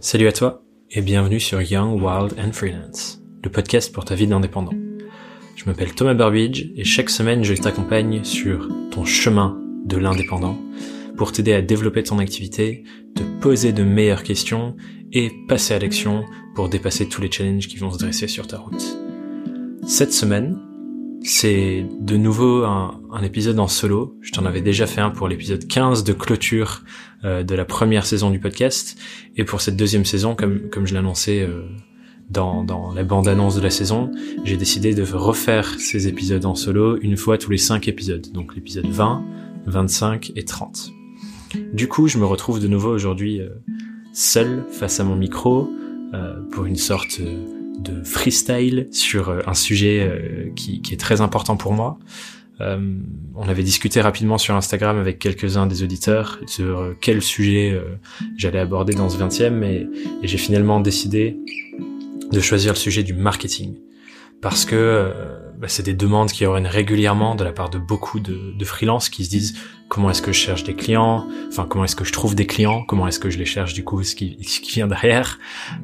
Salut à toi et bienvenue sur Young, Wild and Freelance, le podcast pour ta vie d'indépendant. Je m'appelle Thomas Burbidge et chaque semaine je t'accompagne sur ton chemin de l'indépendant pour t'aider à développer ton activité, te poser de meilleures questions et passer à l'action pour dépasser tous les challenges qui vont se dresser sur ta route. Cette semaine, c'est de nouveau un, épisode en solo. Je t'en avais déjà fait un pour l'épisode 15 de clôture euh, de la première saison du podcast. Et pour cette deuxième saison, comme, comme je l'annonçais euh, dans, dans la bande-annonce de la saison, j'ai décidé de refaire ces épisodes en solo une fois tous les 5 épisodes. Donc l'épisode 20, 25 et 30. Du coup, je me retrouve de nouveau aujourd'hui euh, seul face à mon micro pour une sorte de freestyle sur euh, un sujet euh, qui, est très important pour moi. Euh, on avait discuté rapidement sur Instagram avec quelques-uns des auditeurs sur quel sujet j'allais aborder dans ce 20e et, j'ai finalement décidé de choisir le sujet du marketing parce que bah, c'est des demandes qui reviennent régulièrement de la part de beaucoup de, de freelances qui se disent comment est-ce que je cherche des clients, enfin comment est-ce que je trouve des clients, comment est-ce que je les cherche du coup, ce qui, ce qui vient derrière?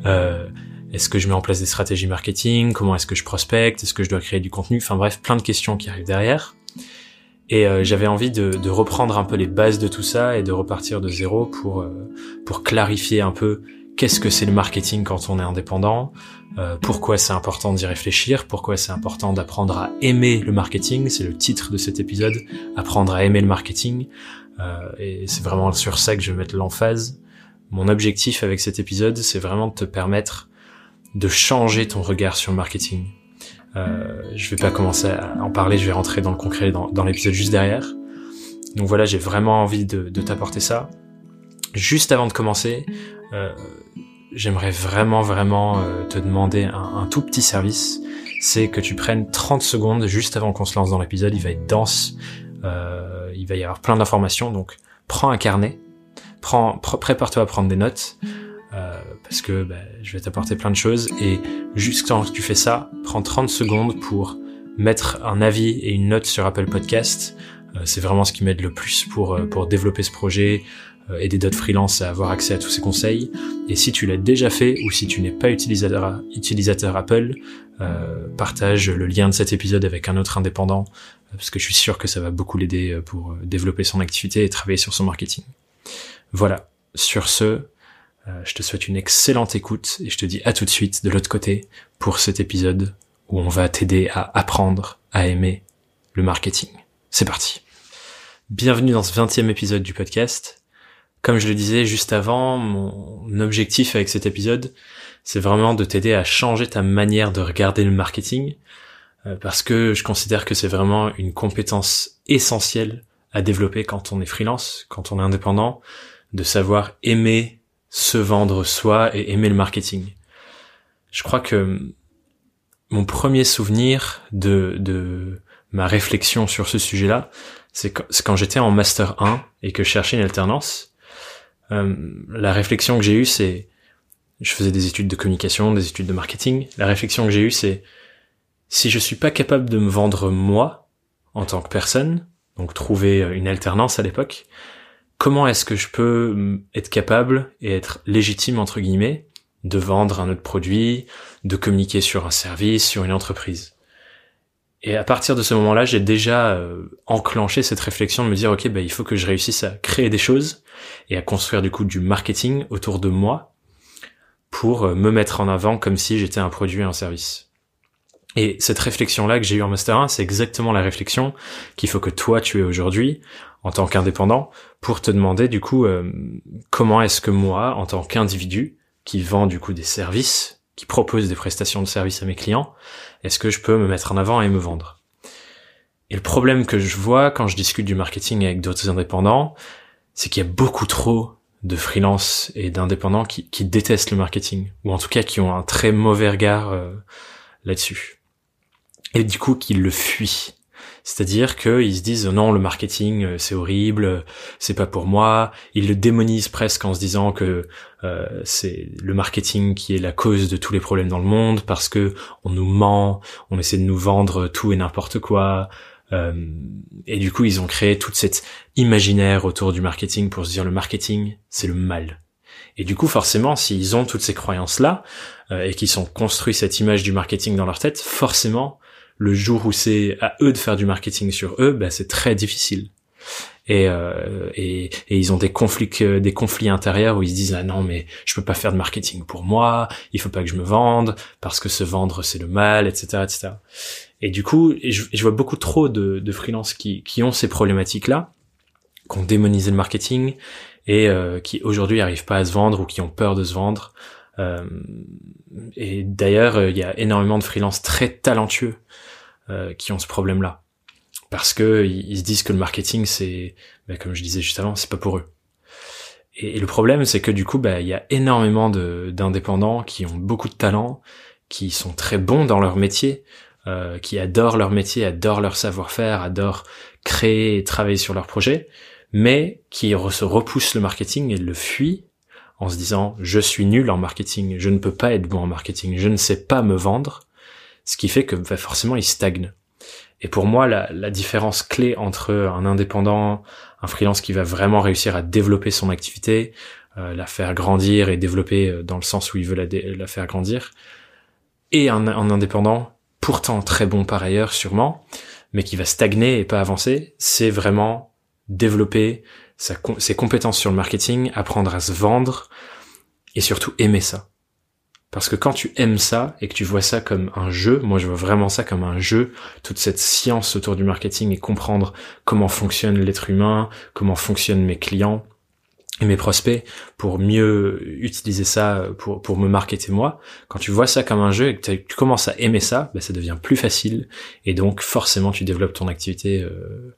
Euh, est-ce que je mets en place des stratégies marketing? Comment est-ce que je prospecte? Est-ce que je dois créer du contenu? Enfin bref, plein de questions qui arrivent derrière. Et euh, j'avais envie de, reprendre un peu les bases de tout ça et de repartir de zéro pour euh, pour clarifier un peu qu'est-ce que c'est le marketing quand on est indépendant, euh, pourquoi c'est important d'y réfléchir, pourquoi c'est important d'apprendre à aimer le marketing. C'est le titre de cet épisode, apprendre à aimer le marketing. et c'est vraiment sur ça que je vais mettre l'emphase. Mon objectif avec cet épisode, c'est vraiment de te permettre de changer ton regard sur le marketing. Euh, je vais pas commencer à en parler, je vais rentrer dans le concret dans, l'épisode juste derrière. Donc voilà, j'ai vraiment envie de, t'apporter ça. Juste avant de commencer, euh, j'aimerais vraiment vraiment euh, te demander un, un, tout petit service. C'est que tu prennes 30 secondes juste avant qu'on se lance dans l'épisode. Il va être dense, euh, il va y avoir plein d'informations. Donc prends un carnet, prends, prépare-toi à prendre des notes. Euh, parce que bah, je vais t'apporter plein de choses et juste quand tu fais ça, prends 30 secondes pour mettre un avis et une note sur Apple Podcast. Euh, c'est vraiment ce qui m'aide le plus pour euh, pour développer ce projet, aider d'autres freelances à avoir accès à tous ces conseils. Et si tu l'as déjà fait ou si tu n'es pas utilisateur utilisateur Apple, partage le lien de cet épisode avec un autre indépendant parce que je suis sûr que ça va beaucoup l'aider pour développer son activité et travailler sur son marketing. Voilà. Sur ce, euh, je te souhaite une excellente écoute et je te dis à tout de suite de l'autre côté pour cet épisode où on va t'aider à apprendre à aimer le marketing. C'est parti. Bienvenue dans ce 20e épisode du podcast. Comme je le disais juste avant, mon objectif avec cet épisode, c'est vraiment de t'aider à changer ta manière de regarder le marketing, euh, parce que je considère que c'est vraiment une compétence essentielle à développer quand on est freelance, quand on est indépendant, de savoir aimer se vendre soi et aimer le marketing. Je crois que mon premier souvenir de, de ma réflexion sur ce sujet-là, c'est quand, j'étais en master 1 et que je cherchais une alternance. Euh, la réflexion que j'ai eue, c'est, je faisais des études de communication, des études de marketing. La réflexion que j'ai eue, c'est, si je suis pas capable de me vendre moi en tant que personne, donc trouver une alternance à l'époque, comment est-ce que je peux être capable et être légitime entre guillemets de vendre un autre produit, de communiquer sur un service, sur une entreprise? Et à partir de ce moment-là, j'ai déjà euh, enclenché cette réflexion de me dire ok, bah, il faut que je réussisse à créer des choses et à construire du coup du marketing autour de moi pour euh, me mettre en avant comme si j'étais un produit et un service. Et cette réflexion-là que j'ai eue en Master 1, c'est exactement la réflexion qu'il faut que toi tu aies aujourd'hui en tant qu'indépendant pour te demander du coup euh, comment est-ce que moi, en tant qu'individu qui vend du coup des services, qui propose des prestations de services à mes clients, est-ce que je peux me mettre en avant et me vendre? Et le problème que je vois quand je discute du marketing avec d'autres indépendants, c'est qu'il y a beaucoup trop de freelance et d'indépendants qui, détestent le marketing, ou en tout cas qui ont un très mauvais regard euh, là-dessus. Et du coup, qui le fuient. C'est-à-dire qu'ils se disent non, le marketing euh, c'est horrible, c'est pas pour moi. Ils le démonisent presque en se disant que euh, c'est le marketing qui est la cause de tous les problèmes dans le monde parce que on nous ment, on essaie de nous vendre tout et n'importe quoi. Euh, et du coup, ils ont créé toute cette imaginaire autour du marketing pour se dire le marketing c'est le mal. Et du coup, forcément, s'ils ont toutes ces croyances-là euh, et qu'ils sont construits cette image du marketing dans leur tête, forcément, le jour où c'est à eux de faire du marketing sur eux, bah, c'est très difficile. Et, euh, et, et, ils ont des conflits des conflits intérieurs où ils se disent ah non mais je peux pas faire de marketing pour moi il faut pas que je me vende parce que se vendre c'est le mal etc etc et du coup je, je vois beaucoup trop de, de freelances qui, qui ont ces problématiques là qui ont démonisé le marketing et euh, qui aujourd'hui n'arrivent pas à se vendre ou qui ont peur de se vendre. Euh, et d'ailleurs, il y a énormément de freelances très talentueux euh, qui ont ce problème-là, parce que ils, se disent que le marketing, c'est, bah, comme je disais juste avant, c'est pas pour eux. Et, le problème, c'est que du coup, bah, il y a énormément d'indépendants qui ont beaucoup de talent, qui sont très bons dans leur métier, euh, qui adorent leur métier, adorent leur savoir-faire, adorent créer et travailler sur leur projet, mais qui se repousse le marketing et le fuit en se disant je suis nul en marketing, je ne peux pas être bon en marketing, je ne sais pas me vendre, ce qui fait que bah, forcément il stagne. Et pour moi, la, la, différence clé entre un indépendant, un freelance qui va vraiment réussir à développer son activité, euh, la faire grandir et développer euh, dans le sens où il veut la, la faire grandir, et un, un, indépendant, pourtant très bon par ailleurs sûrement, mais qui va stagner et pas avancer, c'est vraiment développer ses compétences sur le marketing, apprendre à se vendre et surtout aimer ça. Parce que quand tu aimes ça et que tu vois ça comme un jeu, moi je vois vraiment ça comme un jeu, toute cette science autour du marketing et comprendre comment fonctionne l'être humain, comment fonctionnent mes clients et mes prospects pour mieux utiliser ça pour, pour me marketer moi. Quand tu vois ça comme un jeu et que tu commences à aimer ça, bah, ça devient plus facile et donc forcément tu développes ton activité euh,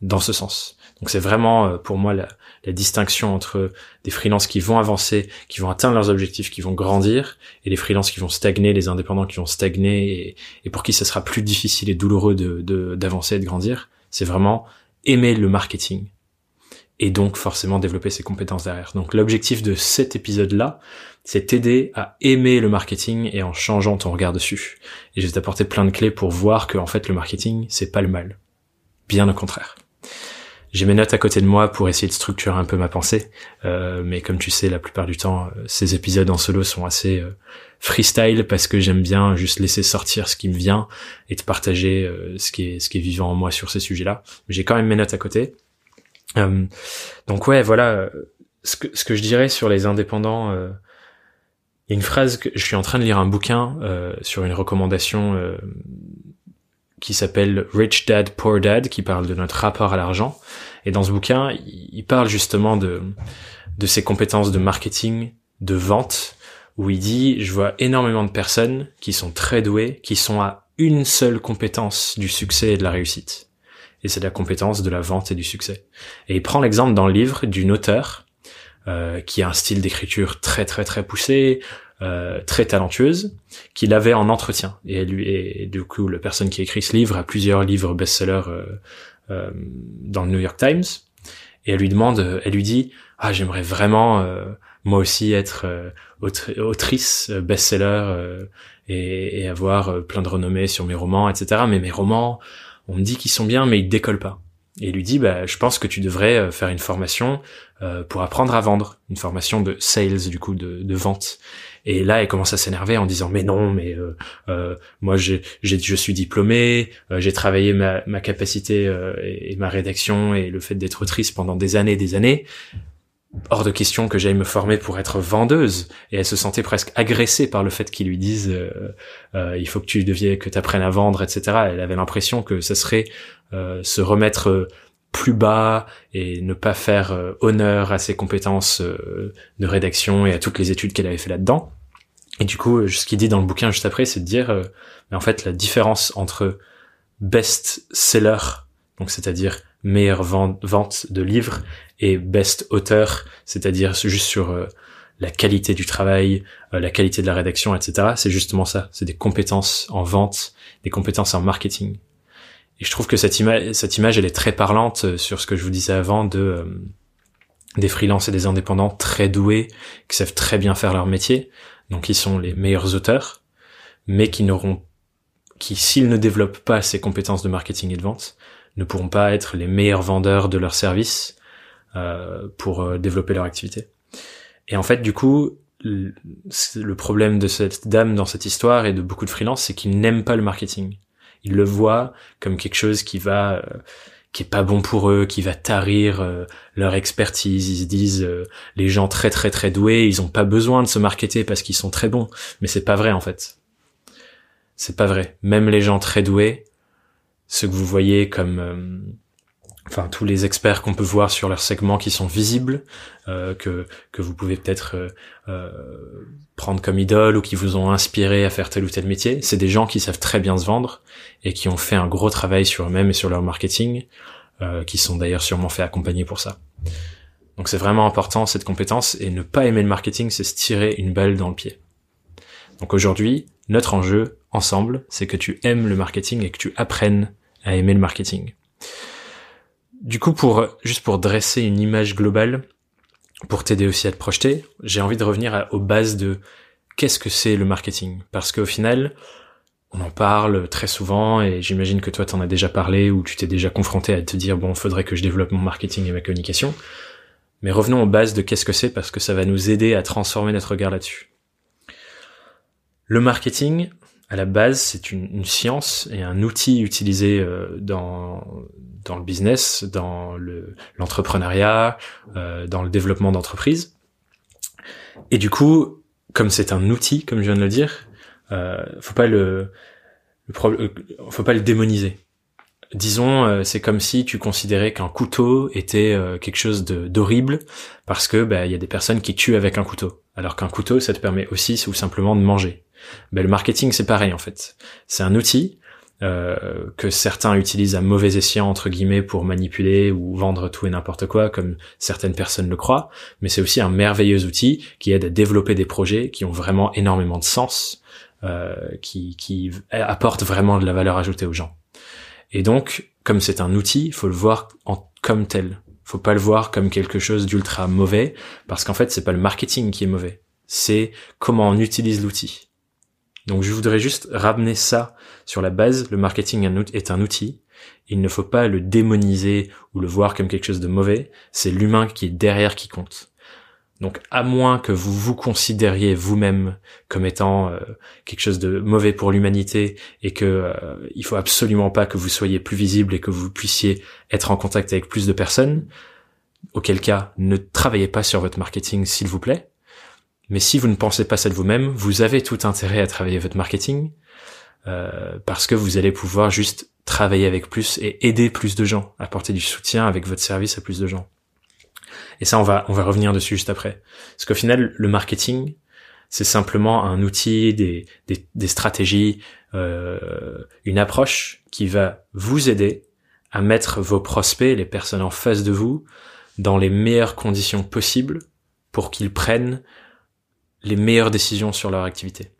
dans ce sens. Donc c'est vraiment euh, pour moi la, distinction entre des freelances qui vont avancer, qui vont atteindre leurs objectifs, qui vont grandir, et les freelances qui vont stagner, les indépendants qui vont stagner, et, pour qui ce sera plus difficile et douloureux de d'avancer et de grandir. C'est vraiment aimer le marketing et donc forcément développer ses compétences derrière. Donc l'objectif de cet épisode-là, c'est t'aider à aimer le marketing et en changeant ton regard dessus. Et je vais t'apporter plein de clés pour voir que en fait le marketing, c'est pas le mal. Bien au contraire. J'ai mes notes à côté de moi pour essayer de structurer un peu ma pensée, euh, mais comme tu sais, la plupart du temps, euh, ces épisodes en solo sont assez euh, freestyle parce que j'aime bien juste laisser sortir ce qui me vient et te partager ce qui est ce qui est vivant en moi sur ces sujets-là. J'ai quand même mes notes à côté. donc ouais, voilà, ce que ce que je dirais sur les indépendants. il y a une phrase que je suis en train de lire un bouquin sur une recommandation qui s'appelle Rich Dad Poor Dad, qui parle de notre rapport à l'argent. Et dans ce bouquin, il parle justement de, de ses compétences de marketing, de vente, où il dit, je vois énormément de personnes qui sont très douées, qui sont à une seule compétence du succès et de la réussite. Et c'est la compétence de la vente et du succès. Et il prend l'exemple dans le livre d'une auteure euh, qui a un style d'écriture très très très poussé, euh, très talentueuse qu'il avait en entretien. Et lui et, du coup la personne qui écrit ce livre a plusieurs livres best-sellers euh, euh, dans le New York Times. Et elle lui demande elle lui dit ah j'aimerais vraiment moi aussi être autrice best-seller et, et, avoir plein de renommée sur mes romans etc mais mes romans on me dit qu'ils sont bien mais ils décollent pas et lui dit bah je pense que tu devrais faire une formation pour apprendre à vendre. Une formation de sales du coup de, de vente et là, elle commence à s'énerver en disant mais non, mais euh, euh, moi j'ai, je suis diplômée, euh, j'ai travaillé ma, ma capacité et, ma rédaction et le fait d'être autrice pendant des années, et des années. Hors de question que j'aille me former pour être vendeuse. Et elle se sentait presque agressée par le fait qu'ils lui disent il faut que tu deviennes, que tu apprennes à vendre, etc. Elle avait l'impression que ça serait se remettre plus bas et ne pas faire euh, honneur à ses compétences euh, de rédaction et à toutes les études qu'elle avait fait là-dedans. Et du coup, ce qu'il dit dans le bouquin juste après, c'est de dire, euh, mais en fait, la différence entre best seller, donc c'est-à-dire meilleure vente de livres, et best auteur, c'est-à-dire juste sur la qualité du travail, la qualité de la rédaction, etc. C'est justement ça. C'est des compétences en vente, des compétences en marketing. Et je trouve que cette image, elle est très parlante euh, sur ce que je vous disais avant de euh, des freelances et des indépendants très doués qui savent très bien faire leur métier, donc ils sont les meilleurs auteurs, mais qui n'auront, qui s'ils ne développent pas ces compétences de marketing et de vente, ne pourront pas être les meilleurs vendeurs de leurs services euh, pour développer leur activité. Et en fait, du coup, le problème de cette dame dans cette histoire et de beaucoup de freelance, c'est qu'ils n'aiment pas le marketing. Ils le voient comme quelque chose qui va, euh, qui est pas bon pour eux, qui va tarir euh, leur expertise. Ils se disent, euh, les gens très très très doués, ils ont pas besoin de se marketer parce qu'ils sont très bons. Mais c'est pas vrai en fait. C'est pas vrai. Même les gens très doués, ceux que vous voyez comme enfin tous les experts qu'on peut voir sur leurs segments qui sont visibles, euh, que vous pouvez peut-être euh, euh, prendre comme idole ou qui vous ont inspiré à faire tel ou tel métier, c'est des gens qui savent très bien se vendre et qui ont fait un gros travail sur eux-mêmes et sur leur marketing, qui sont d'ailleurs sûrement fait accompagner pour ça. Donc c'est vraiment important cette compétence et ne pas aimer le marketing, c'est se tirer une balle dans le pied. Donc aujourd'hui, notre enjeu ensemble, c'est que tu aimes le marketing et que tu apprennes à aimer le marketing. Du coup, pour juste pour dresser une image globale, pour t'aider aussi à te projeter, j'ai envie de revenir aux bases de qu'est-ce que c'est le marketing. Parce qu'au final, on en parle très souvent et j'imagine que toi t'en as déjà parlé ou tu t'es déjà confronté à te dire bon, faudrait que je développe mon marketing et ma communication. Mais revenons aux bases de qu'est-ce que c'est parce que ça va nous aider à transformer notre regard là-dessus. Le marketing, à la base, c'est une, science et un outil utilisé euh, dans dans le business, dans le l'entrepreneuriat, euh, dans le développement d'entreprises. Et du coup, comme c'est un outil, comme je viens de le dire, euh, faut pas le, le faut pas le démoniser. Disons, c'est comme si tu considérais qu'un couteau était quelque chose d'horrible parce que bah il y a des personnes qui tuent avec un couteau, alors qu'un couteau ça te permet aussi ou simplement de manger. Ben, le marketing, c'est pareil en fait. C'est un outil euh, que certains utilisent à mauvais escient entre guillemets pour manipuler ou vendre tout et n'importe quoi, comme certaines personnes le croient. Mais c'est aussi un merveilleux outil qui aide à développer des projets qui ont vraiment énormément de sens, euh, qui, qui apportent vraiment de la valeur ajoutée aux gens. Et donc, comme c'est un outil, il faut le voir en, comme tel. Faut pas le voir comme quelque chose d'ultra mauvais, parce qu'en fait, c'est pas le marketing qui est mauvais. C'est comment on utilise l'outil. Donc je voudrais juste ramener ça sur la base. Le marketing est un outil. Il ne faut pas le démoniser ou le voir comme quelque chose de mauvais. C'est l'humain qui est derrière qui compte. Donc à moins que vous vous considériez vous-même comme étant euh, quelque chose de mauvais pour l'humanité et que euh, il faut absolument pas que vous soyez plus visible et que vous puissiez être en contact avec plus de personnes, auquel cas ne travaillez pas sur votre marketing s'il vous plaît. Mais si vous ne pensez pas ça de vous-même, vous avez tout intérêt à travailler votre marketing euh, parce que vous allez pouvoir juste travailler avec plus et aider plus de gens, apporter du soutien avec votre service à plus de gens. Et ça, on va on va revenir dessus juste après. Parce qu'au final, le marketing, c'est simplement un outil, des des, des stratégies, euh, une approche qui va vous aider à mettre vos prospects, les personnes en face de vous, dans les meilleures conditions possibles pour qu'ils prennent les meilleures décisions sur leur activité.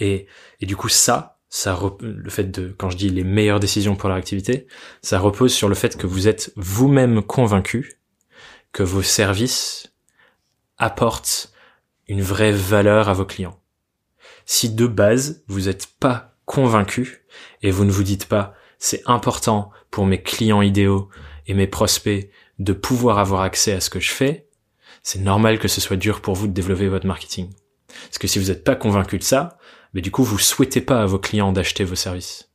Et, du coup, ça, ça le fait de, quand je dis les meilleures décisions pour leur activité, ça repose sur le fait que vous êtes vous-même convaincu que vos services apportent une vraie valeur à vos clients. Si de base, vous n'êtes pas convaincu et vous ne vous dites pas c'est important pour mes clients idéaux et mes prospects de pouvoir avoir accès à ce que je fais, c'est normal que ce soit dur pour vous de développer votre marketing. Parce que si vous n'êtes pas convaincu de ça, mais du coup, vous souhaitez pas à vos clients d'acheter vos services.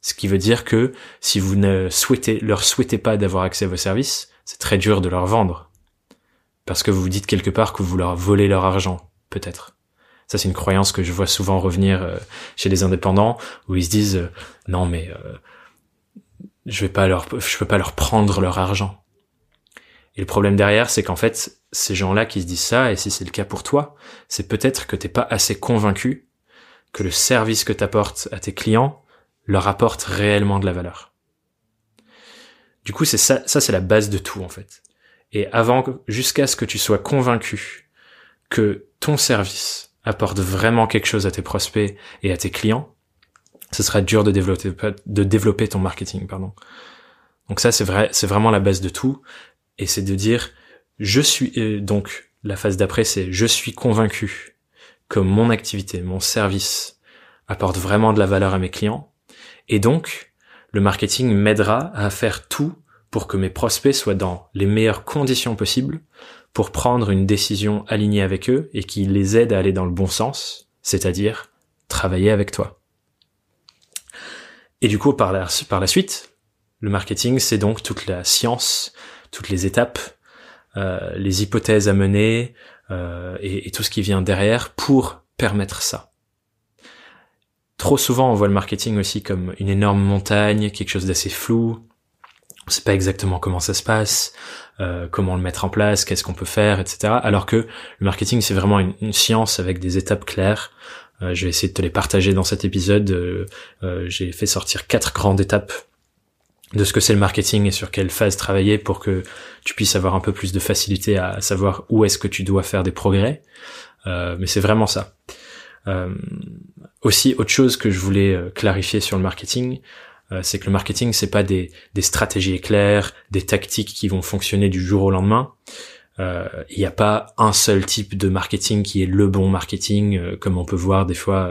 Ce qui veut dire que si vous ne souhaitez, leur souhaitez pas d'avoir accès à vos services, c'est très dur de leur vendre. Parce que vous vous dites quelque part que vous leur volez leur argent, peut-être. Ça, c'est une croyance que je vois souvent revenir euh, chez les indépendants, où ils se disent, euh, non, mais euh, je vais pas leur, je peux pas leur prendre leur argent. Et le problème derrière, c'est qu'en fait, ces gens-là qui se disent ça, et si c'est le cas pour toi, c'est peut-être que t'es pas assez convaincu que le service que t'apportes à tes clients leur apporte réellement de la valeur. Du coup, ça, c'est la base de tout en fait. Et avant, jusqu'à ce que tu sois convaincu que ton service apporte vraiment quelque chose à tes prospects et à tes clients, ce sera dur de développer, de développer ton marketing, pardon. Donc ça, c'est vrai, c'est vraiment la base de tout et c'est de dire je suis euh, donc la phase d'après c'est je suis convaincu que mon activité, mon service apporte vraiment de la valeur à mes clients et donc le marketing m'aidera à faire tout pour que mes prospects soient dans les meilleures conditions possibles pour prendre une décision alignée avec eux et qui les aide à aller dans le bon sens, c'est-à-dire travailler avec toi. Et du coup, par la, suite, le marketing, c'est donc toute la science, toutes les étapes, euh, les hypothèses à mener et, et tout ce qui vient derrière pour permettre ça. Trop souvent, on voit le marketing aussi comme une énorme montagne, quelque chose d'assez flou. On sait pas exactement comment ça se passe, euh, comment le mettre en place, qu'est-ce qu'on peut faire, etc. Alors que le marketing, c'est vraiment une, science avec des étapes claires. Euh, je vais essayer de te les partager dans cet épisode. Euh, euh, j'ai fait sortir quatre grandes étapes de ce que c'est le marketing et sur quelle phase travailler pour que tu puisses avoir un peu plus de facilité à savoir où est-ce que tu dois faire des progrès. mais c'est vraiment ça. aussi, autre chose que je voulais clarifier sur le marketing, euh, c'est que le marketing c'est pas des, des stratégies éclaires, des tactiques qui vont fonctionner du jour au lendemain. Euh, il n'y a pas un seul type de marketing qui est le bon marketing, euh, comme on peut voir des fois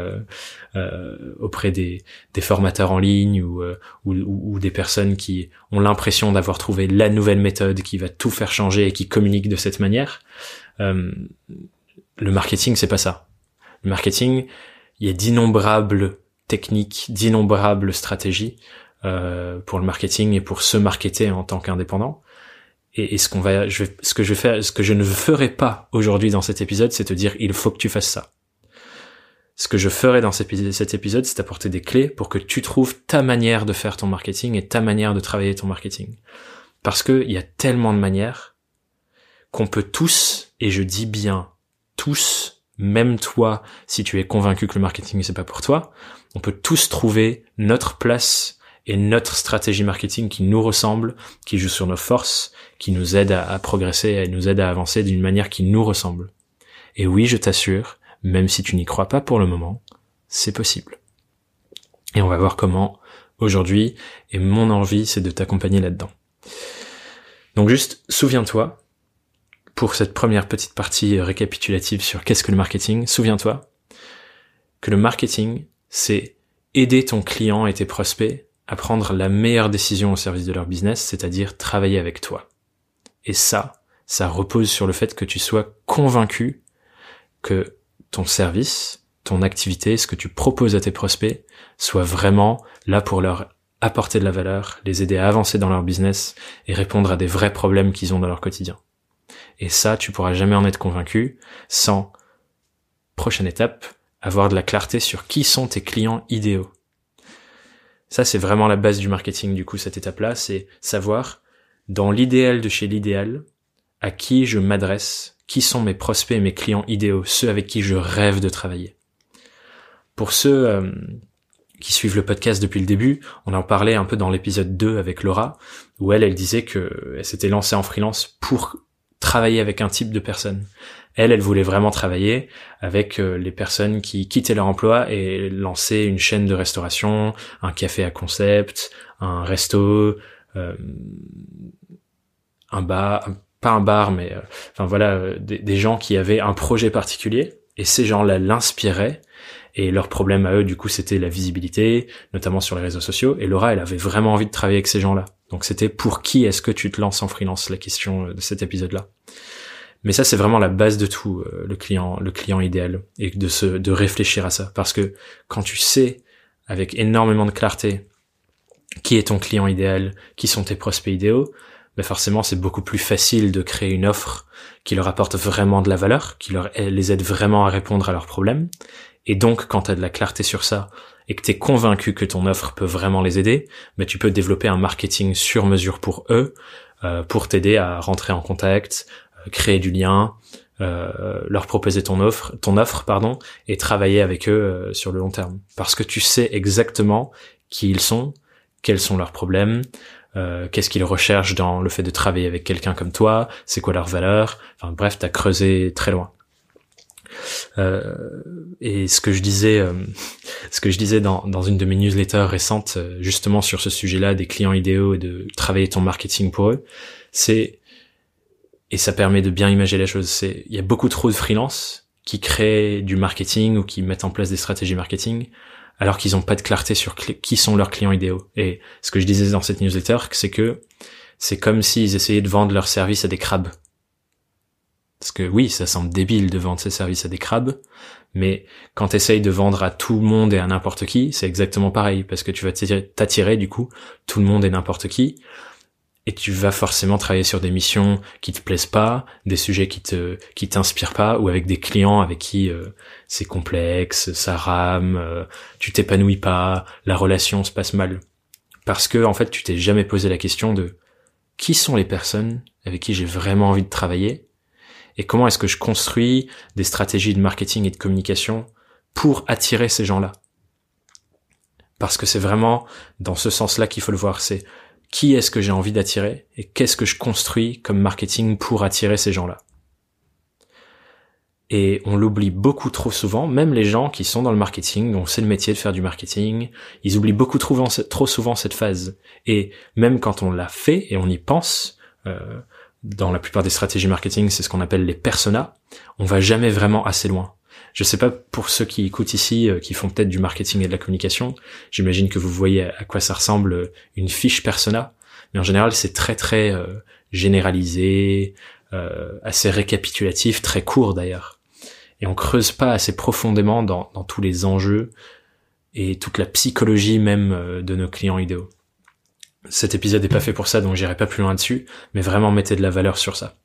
auprès des, des, formateurs en ligne ou, ou, ou, des personnes qui ont l'impression d'avoir trouvé la nouvelle méthode qui va tout faire changer et qui communique de cette manière. le marketing, c'est pas ça. Le marketing, il y a d'innombrables techniques, d'innombrables stratégies euh, pour le marketing et pour se marketer en tant qu'indépendant. Et, ce qu'on va, ce que je vais faire, ce que je ne ferai pas aujourd'hui dans cet épisode, c'est te dire il faut que tu fasses ça. Ce que je ferai dans cet épisode, c'est apporter des clés pour que tu trouves ta manière de faire ton marketing et ta manière de travailler ton marketing. Parce que il y a tellement de manières qu'on peut tous, et je dis bien tous, même toi, si tu es convaincu que le marketing c'est pas pour toi, on peut tous trouver notre place et notre stratégie marketing qui nous ressemble, qui joue sur nos forces, qui nous aide à, progresser et nous aide à avancer d'une manière qui nous ressemble. Et oui, je t'assure, même si tu n'y crois pas pour le moment, c'est possible. Et on va voir comment aujourd'hui, et mon envie, c'est de t'accompagner là-dedans. Donc juste, souviens-toi, pour cette première petite partie récapitulative sur qu'est-ce que le marketing, souviens-toi que le marketing, c'est aider ton client et tes prospects à prendre la meilleure décision au service de leur business, c'est-à-dire travailler avec toi. Et ça, ça repose sur le fait que tu sois convaincu que ton service, ton activité, ce que tu proposes à tes prospects, soit vraiment là pour leur apporter de la valeur, les aider à avancer dans leur business et répondre à des vrais problèmes qu'ils ont dans leur quotidien. Et ça, tu pourras jamais en être convaincu sans, prochaine étape, avoir de la clarté sur qui sont tes clients idéaux. Ça, c'est vraiment la base du marketing, du coup, cette étape-là, c'est savoir, dans l'idéal de chez l'idéal, à qui je m'adresse, qui sont mes prospects, mes clients idéaux, ceux avec qui je rêve de travailler. Pour ceux euh, qui suivent le podcast depuis le début, on en parlait un peu dans l'épisode 2 avec Laura, où elle, elle disait que elle s'était lancée en freelance pour travailler avec un type de personne. Elle, elle voulait vraiment travailler avec euh, les personnes qui quittaient leur emploi et lancer une chaîne de restauration, un café à concept, un resto, euh, un bar, pas un bar, mais euh, enfin voilà, des, gens qui avaient un projet particulier et ces gens-là l'inspiraient et leur problème à eux, du coup, c'était la visibilité, notamment sur les réseaux sociaux. Et Laura, elle avait vraiment envie de travailler avec ces gens-là. Donc c'était pour qui est-ce que tu te lances en freelance, la question de cet épisode-là. Mais ça, c'est vraiment la base de tout, euh, le client, le client idéal, et de se, de réfléchir à ça, parce que quand tu sais avec énormément de clarté qui est ton client idéal, qui sont tes prospects idéaux, ben forcément, c'est beaucoup plus facile de créer une offre qui leur apporte vraiment de la valeur, qui leur les aide vraiment à répondre à leurs problèmes. Et donc, quand tu as de la clarté sur ça et que tu es convaincu que ton offre peut vraiment les aider, ben tu peux développer un marketing sur mesure pour eux, euh, pour t'aider à rentrer en contact, créer du lien, euh, leur proposer ton offre, ton offre pardon, et travailler avec eux euh, sur le long terme. Parce que tu sais exactement qui ils sont, quels sont leurs problèmes, euh, qu'est-ce qu'ils recherchent dans le fait de travailler avec quelqu'un comme toi, c'est quoi leurs valeurs. Enfin bref, t'as creusé très loin. Euh, et ce que je disais, euh, ce que je disais dans, une de mes newsletters récentes, justement sur ce sujet-là des clients idéaux et de travailler ton marketing pour eux, c'est et ça permet de bien imaginer la chose. C'est, il y a beaucoup trop de freelance qui créent du marketing ou qui mettent en place des stratégies marketing alors qu'ils n'ont pas de clarté sur qui sont leurs clients idéaux. Et ce que je disais dans cette newsletter, c'est que c'est comme s'ils essayaient de vendre leur service à des crabes. Parce que oui, ça semble débile de vendre ses services à des crabes, mais quand tu essayes de vendre à tout le monde et à n'importe qui, c'est exactement pareil, parce que tu vas t'attirer du coup tout le monde et n'importe qui, et tu vas forcément travailler sur des missions qui te plaisent pas, des sujets qui te qui t'inspirent pas, ou avec des clients avec qui euh, c'est complexe, ça rame, euh, tu t'épanouis pas, la relation se passe mal, parce que en fait tu t'es jamais posé la question de qui sont les personnes avec qui j'ai vraiment envie de travailler et comment est-ce que je construis des stratégies de marketing et de communication pour attirer ces gens-là? Parce que c'est vraiment dans ce sens-là qu'il faut le voir, c'est qui est-ce que j'ai envie d'attirer et qu'est-ce que je construis comme marketing pour attirer ces gens-là? Et on l'oublie beaucoup trop souvent, même les gens qui sont dans le marketing, dont c'est le métier de faire du marketing, ils oublient beaucoup trop, souvent cette phase. Et même quand on l'a fait et on y pense, euh, dans la plupart des stratégies marketing, c'est ce qu'on appelle les personas, on va jamais vraiment assez loin. Je sais pas pour ceux qui écoutent ici, euh, qui font peut-être du marketing et de la communication, j'imagine que vous voyez à quoi ça ressemble euh, une fiche persona, mais en général c'est très très euh, généralisé, assez récapitulatif, très court d'ailleurs. Et on creuse pas assez profondément dans, dans tous les enjeux et toute la psychologie même de nos clients idéaux cet épisode n'est pas fait pour ça, donc j'irai pas plus loin dessus, mais vraiment mettez de la valeur sur ça.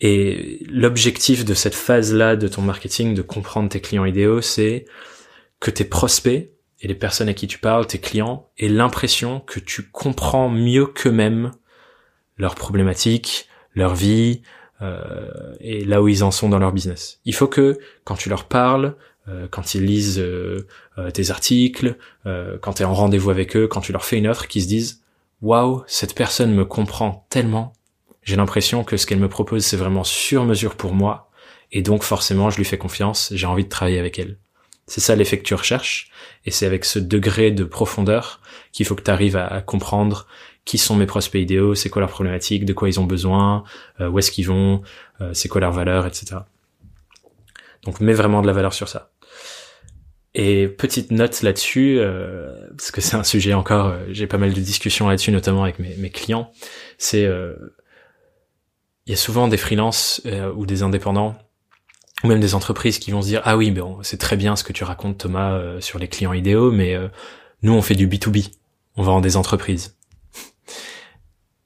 Et l'objectif de cette phase-là de ton marketing, de comprendre tes clients idéaux, c'est que tes prospects et les personnes à qui tu parles, tes clients, aient l'impression que tu comprends mieux qu'eux-mêmes leurs problématiques, leur vie, euh, et là où ils en sont dans leur business. Il faut que quand tu leur parles, quand ils lisent euh, euh, tes articles, quand tu es en rendez-vous avec eux, quand tu leur fais une offre, qu'ils se disent waouh, cette personne me comprend tellement. J'ai l'impression que ce qu'elle me propose, c'est vraiment sur mesure pour moi, et donc forcément, je lui fais confiance, j'ai envie de travailler avec elle. C'est ça l'effet que tu recherches, et c'est avec ce degré de profondeur qu'il faut que tu arrives à, comprendre qui sont mes prospects idéaux, c'est quoi leurs problématiques, de quoi ils ont besoin, où est-ce qu'ils vont, c'est quoi leurs valeurs, etc. Donc mets vraiment de la valeur sur ça. Et petite note là-dessus, euh, parce que c'est un sujet encore, euh, j'ai pas mal de discussions là-dessus, notamment avec mes, mes clients. C'est, euh, il y a souvent des freelances ou des indépendants ou même des entreprises qui vont se dire ah oui bon c'est très bien ce que tu racontes Thomas sur les clients idéaux, mais nous on fait du B 2 B, on vend des entreprises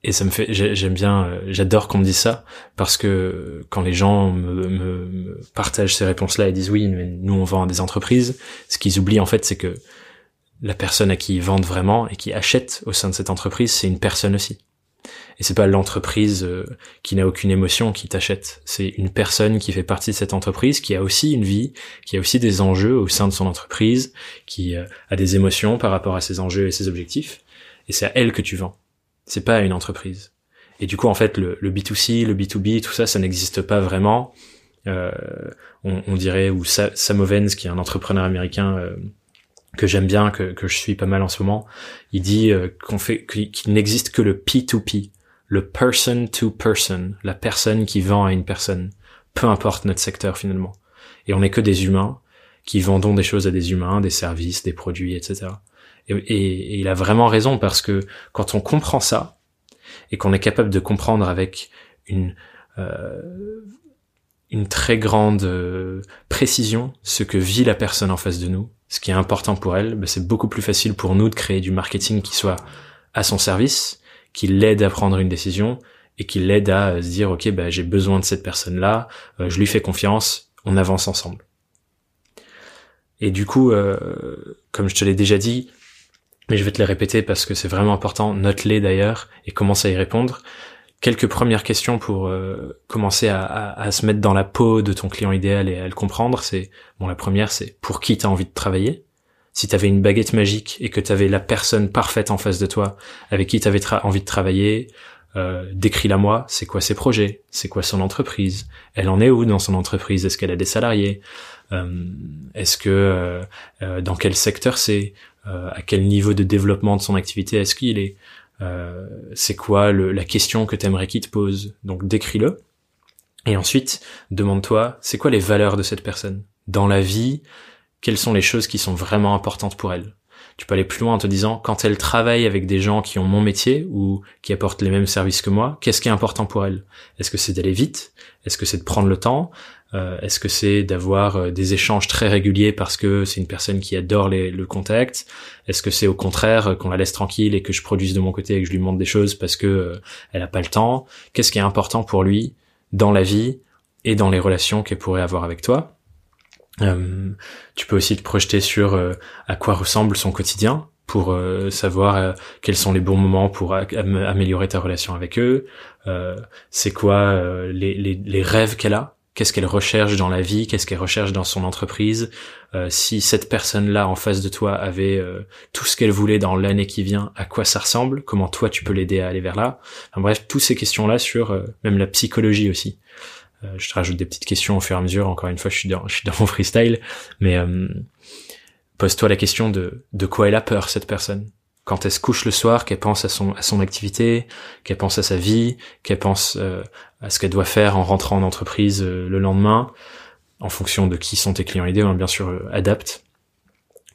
et ça me fait j'aime bien euh, j'adore qu'on me dise ça parce que quand les gens me, me, partagent ces réponses là et disent oui mais nous on vend à des entreprises ce qu'ils oublient en fait c'est que la personne à qui ils vendent vraiment et qui achète au sein de cette entreprise c'est une personne aussi. Et c'est pas l'entreprise euh, qui n'a aucune émotion qui t'achète. C'est une personne qui fait partie de cette entreprise qui a aussi une vie qui a aussi des enjeux au sein de son entreprise qui euh, a des émotions par rapport à ses enjeux et ses objectifs. Et c'est à elle que tu vends c'est pas une entreprise. Et du coup, en fait, le, le B2C, le B2B, tout ça, ça n'existe pas vraiment. Euh, on, on, dirait, ou Sam Ovens, qui est un entrepreneur américain euh, que j'aime bien, que, que je suis pas mal en ce moment, il dit euh, qu'on fait qu'il n'existe que le P2P, le person to person, la personne qui vend à une personne, peu importe notre secteur finalement. Et on n'est que des humains qui vendons des choses à des humains, des services, des produits, etc. Et, il a vraiment raison parce que quand on comprend ça et qu'on est capable de comprendre avec une euh, une très grande euh, précision ce que vit la personne en face de nous, ce qui est important pour elle, ben c'est beaucoup plus facile pour nous de créer du marketing qui soit à son service, qui l'aide à prendre une décision et qui l'aide à se dire ok ben j'ai besoin de cette personne là, euh, je lui fais confiance, on avance ensemble. Et du coup, comme je te l'ai déjà dit, mais je vais te les répéter parce que c'est vraiment important. Note-les d'ailleurs et commence à y répondre. Quelques premières questions pour euh, commencer à, se mettre dans la peau de ton client idéal et à le comprendre. C'est bon, la première, c'est pour qui tu as envie de travailler. Si tu avais une baguette magique et que tu avais la personne parfaite en face de toi avec qui tu avais envie de travailler, euh, décris-la moi. C'est quoi ses projets? C'est quoi son entreprise? Elle en est où dans son entreprise? Est-ce qu'elle a des salariés? Euh, Est-ce que dans quel secteur c'est? À quel niveau de développement de son activité est-ce qu'il est, euh, c'est quoi le, la question que t'aimerais qu'il te pose. Donc décris-le. Et ensuite, demande-toi, c'est quoi les valeurs de cette personne? Dans la vie, quelles sont les choses qui sont vraiment importantes pour elle? Tu peux aller plus loin en te disant, quand elle travaille avec des gens qui ont mon métier ou qui apportent les mêmes services que moi, qu'est-ce qui est important pour elle? Est-ce que c'est d'aller vite? Est-ce que c'est de prendre le temps? Euh, Est-ce que c'est d'avoir euh, des échanges très réguliers parce que c'est une personne qui adore le contact? Est-ce que c'est au contraire euh, qu'on la laisse tranquille et que je produise de mon côté et que je lui montre des choses parce que elle a pas le temps? Qu'est-ce qui est important pour lui dans la vie et dans les relations qu'elle pourrait avoir avec toi? Euh, tu peux aussi te projeter sur euh, à quoi ressemble son quotidien pour euh, savoir quels sont les bons moments pour améliorer ta relation avec eux. c'est quoi les, rêves qu'elle a? Qu'est-ce qu'elle recherche dans la vie Qu'est-ce qu'elle recherche dans son entreprise Si cette personne-là en face de toi avait tout ce qu'elle voulait dans l'année qui vient, à quoi ça ressemble Comment toi tu peux l'aider à aller vers là enfin, Bref, toutes ces questions-là sur même la psychologie aussi. Euh, je te rajoute des petites questions au fur et à mesure. Encore une fois, je suis dans, je suis dans mon freestyle, mais euh, pose-toi la question de de quoi elle a peur cette personne. Quand elle se couche le soir, qu'elle pense à son à son activité, qu'elle pense à sa vie, qu'elle pense euh, à ce qu'elle doit faire en rentrant en entreprise le lendemain, en fonction de qui sont tes clients idéaux, hein, bien sûr, adapte.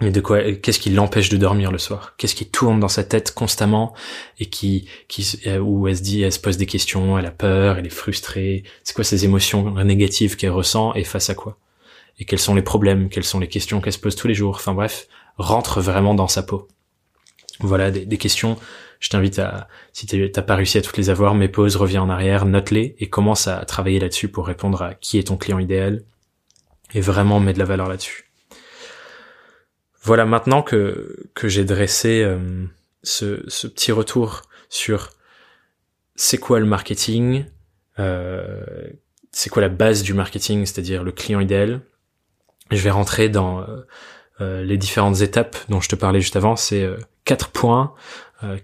Mais de quoi Qu'est-ce qui l'empêche de dormir le soir? Qu'est-ce qui tourne dans sa tête constamment et qui, qui, euh, où elle se dit, elle se pose des questions, elle a peur, elle est frustrée? C'est quoi ces émotions négatives qu'elle ressent et face à quoi? Et quels sont les problèmes? Quelles sont les questions qu'elle se pose tous les jours? Enfin bref, rentre vraiment dans sa peau. Voilà des questions. Je t'invite à, si t'as pas réussi à toutes les avoir, mais pose, reviens en arrière, note-les et commence à travailler là-dessus pour répondre à qui est ton client idéal et vraiment mettre de la valeur là-dessus. Voilà, maintenant que, que j'ai dressé euh, ce, ce, petit retour sur c'est quoi le marketing, euh, c'est quoi la base du marketing, c'est-à-dire le client idéal, je vais rentrer dans euh, les différentes étapes dont je te parlais juste avant. C'est quatre points,